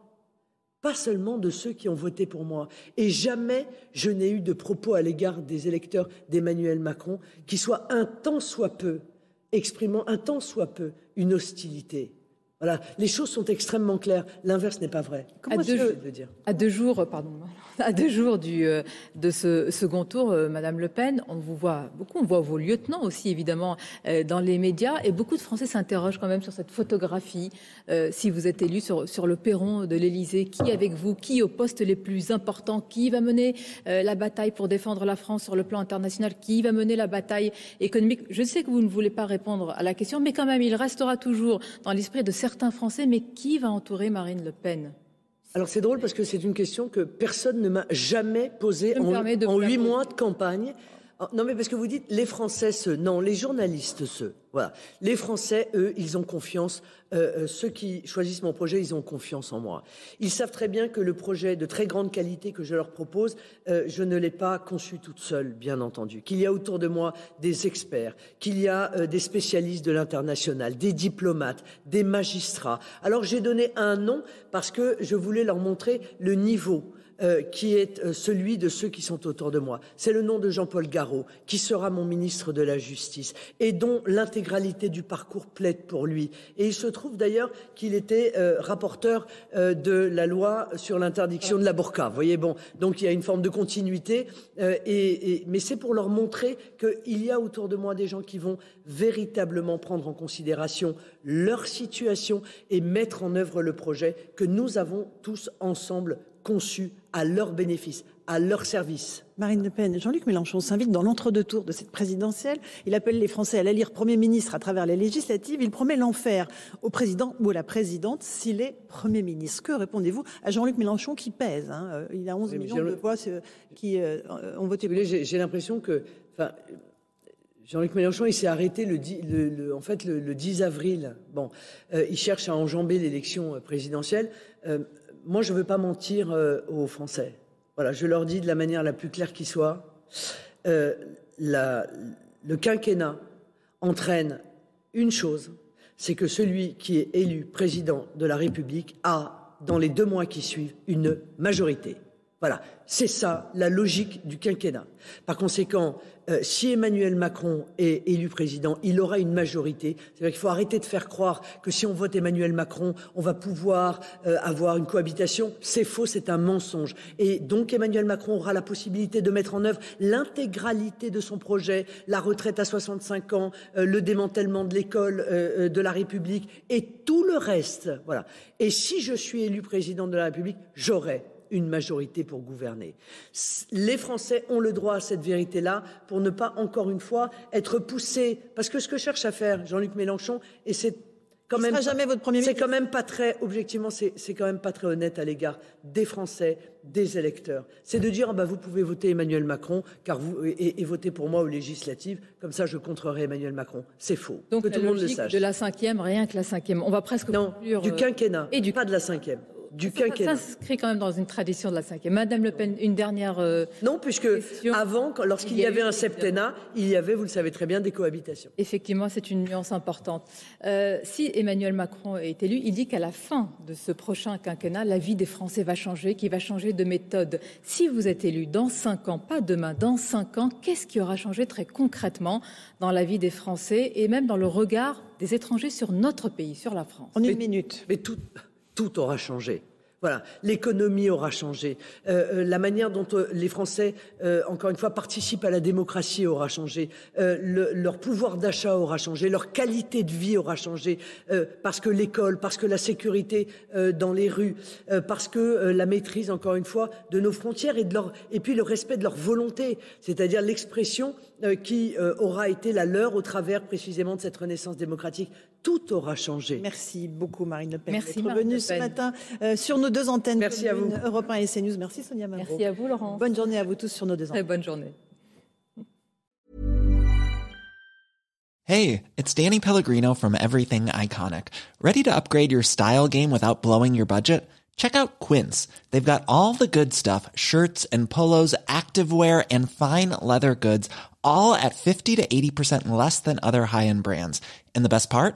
pas seulement de ceux qui ont voté pour moi. Et jamais je n'ai eu de propos à l'égard des électeurs d'Emmanuel Macron qui soient un tant soit peu, exprimant un tant soit peu une hostilité. Voilà, les choses sont extrêmement claires. L'inverse n'est pas vrai. Comment à, deux, le dire à deux jours, pardon, à deux jours du, euh, de ce second tour, euh, Madame Le Pen, on vous voit beaucoup, on voit vos lieutenants aussi évidemment euh, dans les médias, et beaucoup de Français s'interrogent quand même sur cette photographie. si vous êtes élu sur, sur le perron de l'Élysée, qui avec vous, qui au poste les plus importants, qui va mener la bataille pour défendre la France sur le plan international, qui va mener la bataille économique? Je sais que vous ne voulez pas répondre à la question, mais quand même, il restera toujours dans l'esprit de certains certains Français, mais qui va entourer Marine Le Pen? Alors c'est drôle parce que c'est une question que personne ne m'a jamais posée en huit mois de campagne. Ah, non, mais parce que vous dites les Français, ceux. Non, les journalistes, ceux. Voilà. Les Français, eux, ils ont confiance. Euh, euh, ceux qui choisissent mon projet, ils ont confiance en moi. Ils savent très bien que le projet de très grande qualité que je leur propose, euh, je ne l'ai pas conçu toute seule, bien entendu. Qu'il y a autour de moi des experts, qu'il y a des spécialistes de l'international, des diplomates, des magistrats. Alors j'ai donné un nom parce que je voulais leur montrer le niveau euh, qui est euh, celui de ceux qui sont autour de moi. C'est le nom de Jean-Paul Garot, qui sera mon ministre de la Justice, et dont l'intégralité du parcours plaide pour lui. Et il se trouve d'ailleurs qu'il était euh, rapporteur de la loi sur l'interdiction de la burqa. Vous voyez, bon, donc il y a une forme de continuité, et, mais c'est pour leur montrer qu'il y a autour de moi des gens qui vont véritablement prendre en considération leur situation et mettre en œuvre le projet que nous avons tous ensemble conçus à leur bénéfice, à leur service. Marine Le Pen, Jean-Luc Mélenchon s'invite dans l'entre-deux tours de cette présidentielle. Il appelle les Français à l'élire Premier ministre à travers les législatives. Il promet l'enfer au président ou à la présidente s'il est Premier ministre. Que répondez-vous à Jean-Luc Mélenchon qui pèse hein, euh, Il a 11 millions de voix euh, qui euh, ont voté pour. J'ai l'impression que. Jean-Luc Mélenchon, il s'est arrêté le, en fait, le, 10 avril. Bon, il cherche à enjamber l'élection présidentielle moi, je ne veux pas mentir euh, aux Français. Voilà, je leur dis de la manière la plus claire qui soit. Euh, le quinquennat entraîne une chose, c'est que celui qui est élu président de la République a, dans les deux mois qui suivent, une majorité. Voilà, c'est ça la logique du quinquennat. Par conséquent, euh, si Emmanuel Macron est élu président, il aura une majorité. C'est-à-dire qu'il faut arrêter de faire croire que si on vote Emmanuel Macron, on va pouvoir euh, avoir une cohabitation. C'est faux, c'est un mensonge. Et donc Emmanuel Macron aura la possibilité de mettre en œuvre l'intégralité de son projet, la retraite à 65 ans, euh, le démantèlement de l'école de la République et tout le reste. Voilà. Et si je suis élu président de la République, j'aurai une majorité pour gouverner. Les Français ont le droit à cette vérité-là pour ne pas, encore une fois, être poussés. Parce que ce que cherche à faire Jean-Luc Mélenchon, et c'est quand même, jamais votre premier C'est quand même pas très, objectivement, c'est quand même pas très honnête à l'égard des Français, des électeurs. C'est de dire, bah, vous pouvez voter Emmanuel Macron, car vous, et, voter pour moi aux législatives, comme ça je contrerai Emmanuel Macron. C'est faux. Donc, que tout le monde le sache. de la cinquième, rien que la cinquième. On va presque non, du euh, quinquennat, et du... pas de la cinquième. Du Ça quinquennat. s'inscrit quand même dans une tradition de la cinquième. Madame Le Pen, une dernière. euh, Non, puisque question. avant, lorsqu'il Il y avait eu, un septennat, il y avait, vous le savez très bien, des cohabitations. Effectivement, c'est une nuance importante. Euh, si Emmanuel Macron est élu, il dit qu'à la fin de ce prochain quinquennat, la vie des Français va changer, qu'il va changer de méthode. Si vous êtes élu dans cinq ans, pas demain, dans cinq ans, qu'est-ce qui aura changé très concrètement dans la vie des Français et même dans le regard des étrangers sur notre pays, sur la France? En une Mais- minute. Mais tout, tout aura changé. Voilà, l'économie aura changé. Euh, euh, la manière dont euh, les Français, encore une fois, participent à la démocratie aura changé. Le- leur pouvoir d'achat aura changé. Leur qualité de vie aura changé. Parce que l'école, parce que la sécurité dans les rues, parce que la maîtrise, encore une fois, de nos frontières et de leur, et puis le respect de leur volonté, c'est-à-dire l'expression qui aura été la leur au travers précisément de cette renaissance démocratique. Tout aura changé. Merci beaucoup Marine Le Pen Merci, d'être Marine venue ce matin euh, sur nos deux antennes Merci à vous. Europe 1 et CNews. Merci Sonia Mabrouk. Merci à vous, Laurent. Bonne journée à vous tous sur nos deux Très antennes. bonne journée. Hey, it's Danny Pellegrino from Everything Iconic. Ready to upgrade your style game without blowing your budget? Check out Quince. They've got all the good stuff shirts and polos, activewear, and fine leather goods, all at 50 to 80% less than other high end brands. And the best part?